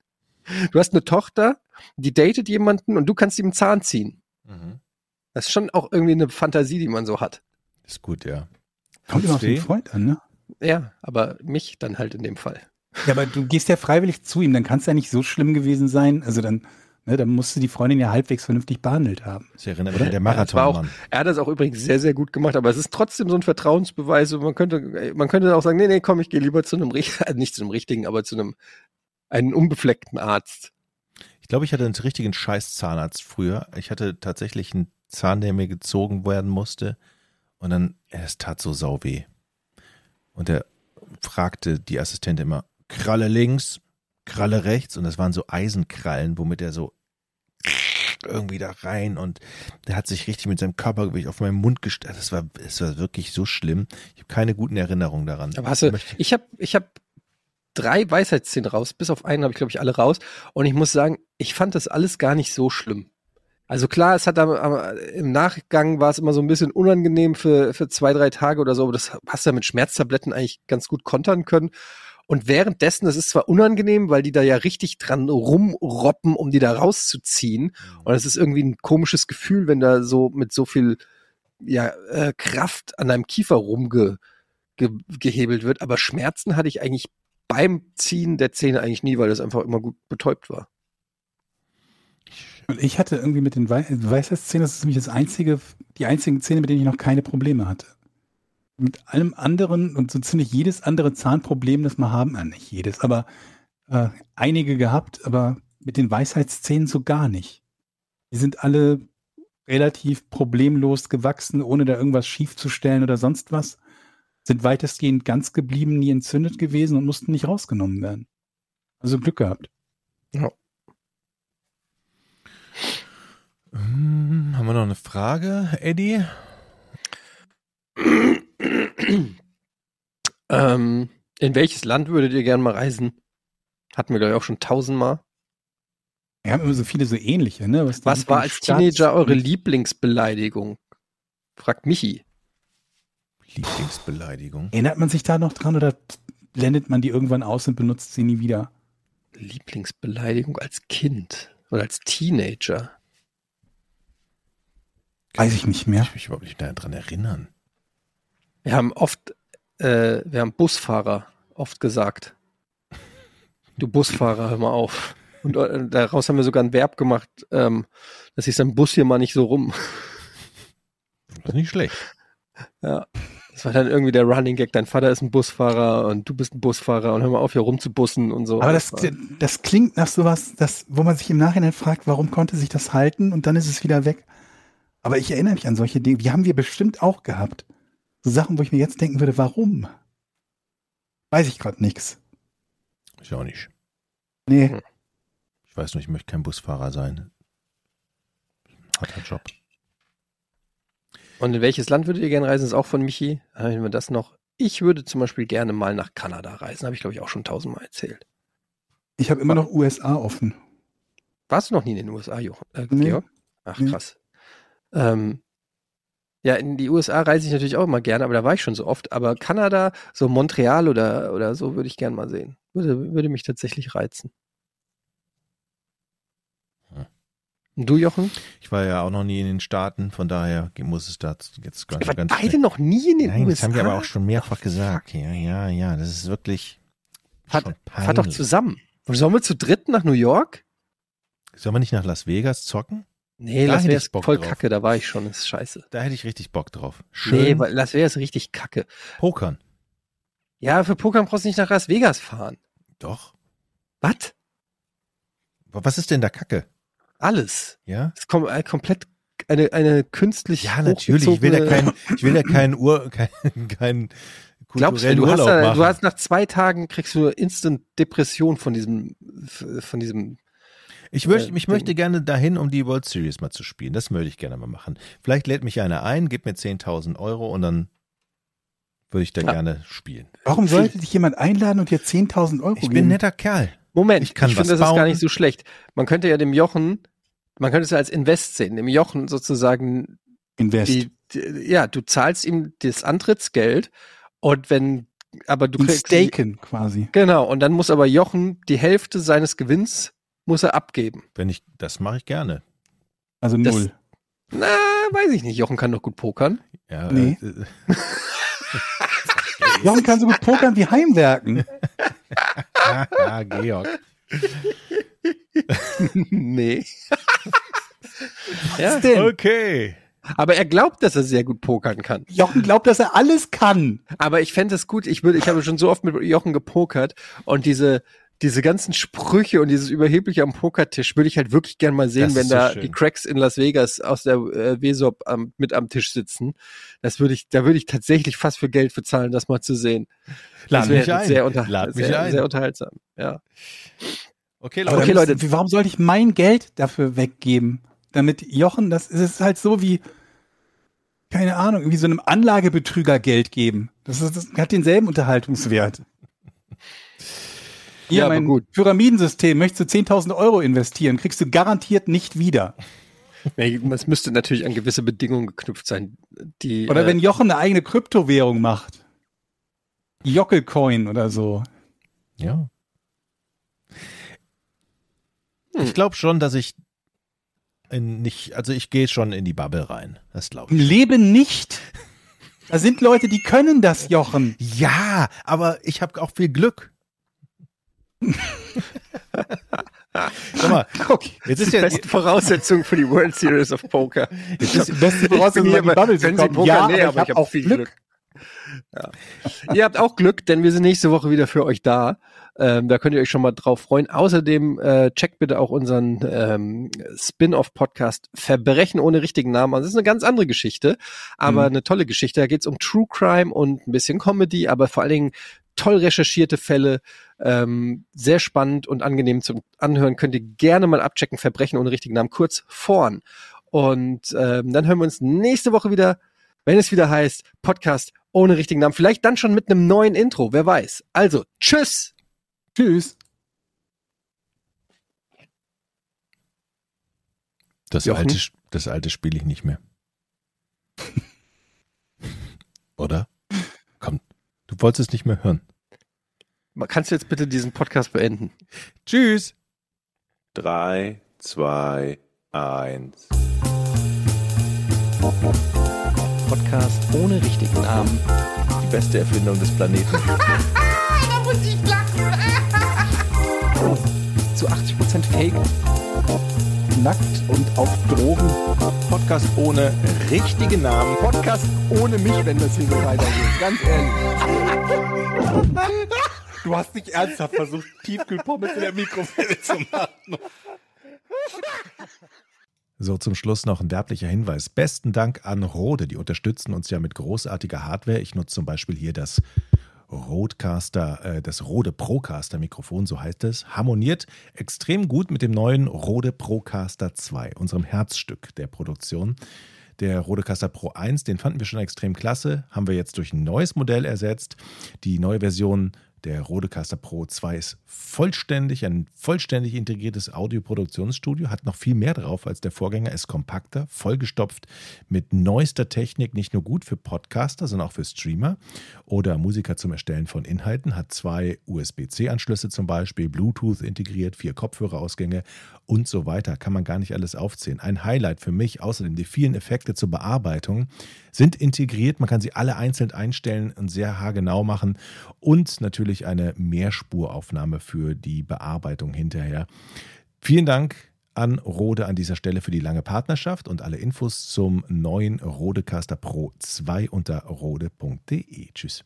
Du hast eine Tochter, die datet jemanden und du kannst ihm einen Zahn ziehen. Das ist schon auch irgendwie eine Fantasie, die man so hat. Ist gut, ja. Kommt immer auf den Freund an, ne? Ja, aber mich dann halt in dem Fall. Ja, aber du gehst ja freiwillig zu ihm, dann kann es ja nicht so schlimm gewesen sein. Also dann, ne, dann musst du die Freundin ja halbwegs vernünftig behandelt haben. Das erinnert mich an der Marathonmann. Er hat das auch übrigens sehr, sehr gut gemacht, aber es ist trotzdem so ein Vertrauensbeweis. Und man könnte, man könnte auch sagen, nee, nee, komm, ich gehe lieber zu einem richtigen, also nicht zu einem richtigen, aber zu einem einen unbefleckten Arzt. Ich glaube, ich hatte einen richtigen Scheiß-Zahnarzt früher. Ich hatte tatsächlich einen Zahn, der mir gezogen werden musste. Und dann, es tat so sau weh. Und er fragte die Assistentin immer, Kralle links, Kralle rechts. Und das waren so Eisenkrallen, womit er so irgendwie da rein und der hat sich richtig mit seinem Körpergewicht auf meinen Mund gestellt. Das war, es war wirklich so schlimm. Ich habe keine guten Erinnerungen daran. Aber hast du, ich habe ich hab drei Weisheitszähne raus, bis auf einen habe ich, glaube ich, alle raus. Und ich muss sagen, ich fand das alles gar nicht so schlimm. Also klar, es hat am, am, im Nachgang war es immer so ein bisschen unangenehm für, für zwei, drei Tage oder so, aber das hast du ja mit Schmerztabletten eigentlich ganz gut kontern können. Und währenddessen, das ist zwar unangenehm, weil die da ja richtig dran rumroppen, um die da rauszuziehen. Und es ist irgendwie ein komisches Gefühl, wenn da so mit so viel ja, äh, Kraft an deinem Kiefer rumge ge wird. Aber Schmerzen hatte ich eigentlich beim Ziehen der Zähne eigentlich nie, weil das einfach immer gut betäubt war. Und ich hatte irgendwie mit den Wei Weisheitszähnen, das ist nämlich das einzige, die einzigen Zähne, mit denen ich noch keine Probleme hatte. Mit allem anderen und so ziemlich jedes andere Zahnproblem, das wir haben, äh, nicht jedes, aber äh, einige gehabt, aber mit den Weisheitszähnen so gar nicht. Die sind alle relativ problemlos gewachsen, ohne da irgendwas schief zu stellen oder sonst was. Sind weitestgehend ganz geblieben, nie entzündet gewesen und mussten nicht rausgenommen werden. Also Glück gehabt. Hm, haben wir noch eine Frage, Eddie? Ähm, in welches Land würdet ihr gerne mal reisen? Hatten wir, glaube ich, auch schon tausendmal. Wir haben immer so viele so ähnliche, ne? die Was war als Lieblingsstadt Teenager eure Lieblingsbeleidigung? Fragt Michi. Lieblingsbeleidigung. Erinnert man sich da noch dran oder blendet man die irgendwann aus und benutzt sie nie wieder? Lieblingsbeleidigung als Kind oder als Teenager? Weiß ich nicht mehr. Ich kann mich überhaupt nicht daran erinnern. Wir haben oft, äh, wir haben Busfahrer oft gesagt. Du Busfahrer, hör mal auf. Und äh, daraus haben wir sogar ein Verb gemacht, ähm, dass ich sein Bus hier mal nicht so rum. Das ist nicht schlecht. Ja. Das war dann irgendwie der Running Gag. Dein Vater ist ein Busfahrer und du bist ein Busfahrer und hör mal auf, hier rumzubussen und so. Aber das, das klingt nach sowas, das, wo man sich im Nachhinein fragt, warum konnte sich das halten und dann ist es wieder weg. Aber ich erinnere mich an solche Dinge, die haben wir bestimmt auch gehabt. So Sachen, wo ich mir jetzt denken würde, warum? Weiß ich gerade nichts. Ich auch nicht. Nee, Hm. Ich weiß nur, ich möchte kein Busfahrer sein. Harter Job. Und in welches Land würdet ihr gerne reisen? Das ist auch von Michi. Haben wir das noch? Ich würde zum Beispiel gerne mal nach Kanada reisen. Habe ich, glaube ich, auch schon tausendmal erzählt. ich habe immer noch USA offen. Warst du noch nie in den USA, Jochen? Äh, Nee. Georg? Ach, Nee. krass. Ähm, ja, in die USA reise ich natürlich auch immer gerne, aber da war ich schon so oft. Aber Kanada, so Montreal oder, oder so, würde ich gerne mal sehen. Würde, würde mich tatsächlich reizen. Hm. Und du, Jochen? Ich war ja auch noch nie in den Staaten, von daher muss es da jetzt ganz, wart ganz beide noch nie in den Nein, das USA. haben wir aber auch schon mehrfach gesagt. Ja, ja, ja, das ist wirklich Fahrt, schon fahrt doch zusammen. Und sollen wir zu dritt nach New York? Sollen wir nicht nach Las Vegas zocken? Nee, Da Las Vegas voll drauf. kacke, da war ich schon, das ist scheiße. Da hätte ich richtig Bock drauf. Schön Nee, weil Las Vegas ist richtig kacke. pokern. Ja, für Poker brauchst du nicht nach Las Vegas fahren. Doch. Was? Was ist denn da Kacke? Alles. Ja? Es kommt äh, komplett eine, eine künstlich Ja, natürlich. Ich will ja keinen, ich will ja keinen Ur, keinen, keinen Glaubst du, du hast, Urlaub da, machen. du hast nach zwei Tagen kriegst du instant Depression von diesem, von diesem. Ich möchte, äh, ich möchte gerne dahin, um die World Series mal zu spielen. Das möchte ich gerne mal machen. Vielleicht lädt mich einer ein, gibt mir 10.000 Euro und dann würde ich da Ja. gerne spielen. Warum sollte dich jemand einladen und dir 10.000 Euro Ich geben? bin ein netter Kerl. Moment, Ich kann ich finde, das ist bauen. gar nicht so schlecht. Man könnte ja dem Jochen, man könnte es ja als Invest sehen, dem Jochen sozusagen Invest. die, die, ja, du zahlst ihm das Antrittsgeld und wenn, aber du Ein kriegst Staken quasi. Genau, und dann muss aber Jochen die Hälfte seines Gewinns muss er abgeben. Wenn ich, das mache ich gerne. Also Das- null. Na, weiß ich nicht. Jochen kann doch gut pokern. Ja, Nee. äh, Warum kann so gut pokern wie Heimwerken? ah, Georg. nee. ja, Was denn? Okay. aber er glaubt, dass er sehr gut pokern kann. Jochen glaubt, dass er alles kann. Aber ich fände es gut. Ich würde, ich habe schon so oft mit Jochen gepokert und diese diese ganzen Sprüche und dieses überhebliche am Pokertisch würde ich halt wirklich gern mal sehen, Das wenn so da schön. die Cracks in Las Vegas aus der äh, WSOP am, mit am Tisch sitzen. Das würde ich, da würde ich tatsächlich fast für Geld bezahlen, das mal zu sehen. Lad das mich ein. Sehr, unter, Lad mich sehr, ein. sehr unterhaltsam. Ja. Okay, Leute. Okay, Leute. Warum sollte ich mein Geld dafür weggeben? Damit Jochen, das ist halt so wie, keine Ahnung, irgendwie so einem Anlagebetrüger Geld geben. Das, ist, das hat denselben Unterhaltungswert. Hier, Ja, aber mein gut. Pyramidensystem, möchtest du 10.000 Euro investieren, kriegst du garantiert nicht wieder. Nee, Es müsste natürlich an gewisse Bedingungen geknüpft sein. Die, Oder äh, wenn Jochen eine eigene Kryptowährung macht. Jockelcoin oder so. Ja. Hm. Ich glaube schon, dass ich in nicht, also ich gehe schon in die Bubble rein. Das glaube Im ich. Leben nicht. Da sind Leute, die können das, Jochen. Ja, aber ich habe auch viel Glück. Sag mal, Okay. jetzt ist die ja, besten Voraussetzungen für die World Series of Poker. Das ist die beste Voraussetzung, hier bei- Bubble zu kommen. Poker? Ja, Nee, aber ich ich habe viel Glück. Glück. Ja. Ihr habt auch Glück, denn wir sind nächste Woche wieder für euch da. Ähm, da könnt ihr euch schon mal drauf freuen. Außerdem äh, checkt bitte auch unseren ähm, Spin-off-Podcast Verbrechen ohne richtigen Namen. Also das ist eine ganz andere Geschichte, aber Mhm. eine tolle Geschichte. Da geht es um True Crime und ein bisschen Comedy, aber vor allen Dingen toll recherchierte Fälle. Ähm, sehr spannend und angenehm zum Anhören. Könnt ihr gerne mal abchecken. Verbrechen ohne richtigen Namen, kurz vorn. Und ähm, dann hören wir uns nächste Woche wieder, wenn es wieder heißt Podcast ohne richtigen Namen. Vielleicht dann schon mit einem neuen Intro, wer weiß. Also, tschüss! Tschüss. das Jochen? alte, das alte spiele ich nicht mehr. Oder? Du wolltest es nicht mehr hören. Kannst du jetzt bitte diesen Podcast beenden? Tschüss. Drei, zwei, eins. Podcast ohne richtigen Namen. Die beste Erfindung des Planeten. Da muss ich lachen. Zu 80% Fake. Nackt und auf Drogen. Podcast ohne richtige Namen. Podcast ohne mich, wenn das hier so weitergeht. Ganz ehrlich. Du hast nicht ernsthaft versucht, Tiefkühlpommes in der Mikrowelle zu machen. So, zum Schluss noch ein werblicher Hinweis. Besten Dank an Rode, die unterstützen uns ja mit großartiger Hardware. Ich nutze zum Beispiel hier das Rodecaster, äh, das Rode Procaster Mikrofon, so heißt es, harmoniert extrem gut mit dem neuen Rode Procaster 2, unserem Herzstück der Produktion. Der Rodecaster Pro 1, den fanden wir schon extrem klasse, haben wir jetzt durch ein neues Modell ersetzt. Die neue Version Der Rodecaster Pro 2 ist vollständig, ein vollständig integriertes Audioproduktionsstudio, hat noch viel mehr drauf als der Vorgänger, ist kompakter, vollgestopft mit neuester Technik, nicht nur gut für Podcaster, sondern auch für Streamer oder Musiker zum Erstellen von Inhalten, hat zwei USB-C-Anschlüsse zum Beispiel, Bluetooth integriert, vier Kopfhörerausgänge und so weiter. Kann man gar nicht alles aufzählen. Ein Highlight für mich, außerdem die vielen Effekte zur Bearbeitung, sind integriert. Man kann sie alle einzeln einstellen und sehr haargenau machen und natürlich eine Mehrspuraufnahme für die Bearbeitung hinterher. Vielen Dank an Rode an dieser Stelle für die lange Partnerschaft und alle Infos zum neuen Rodecaster Pro 2 unter rode.de. Tschüss.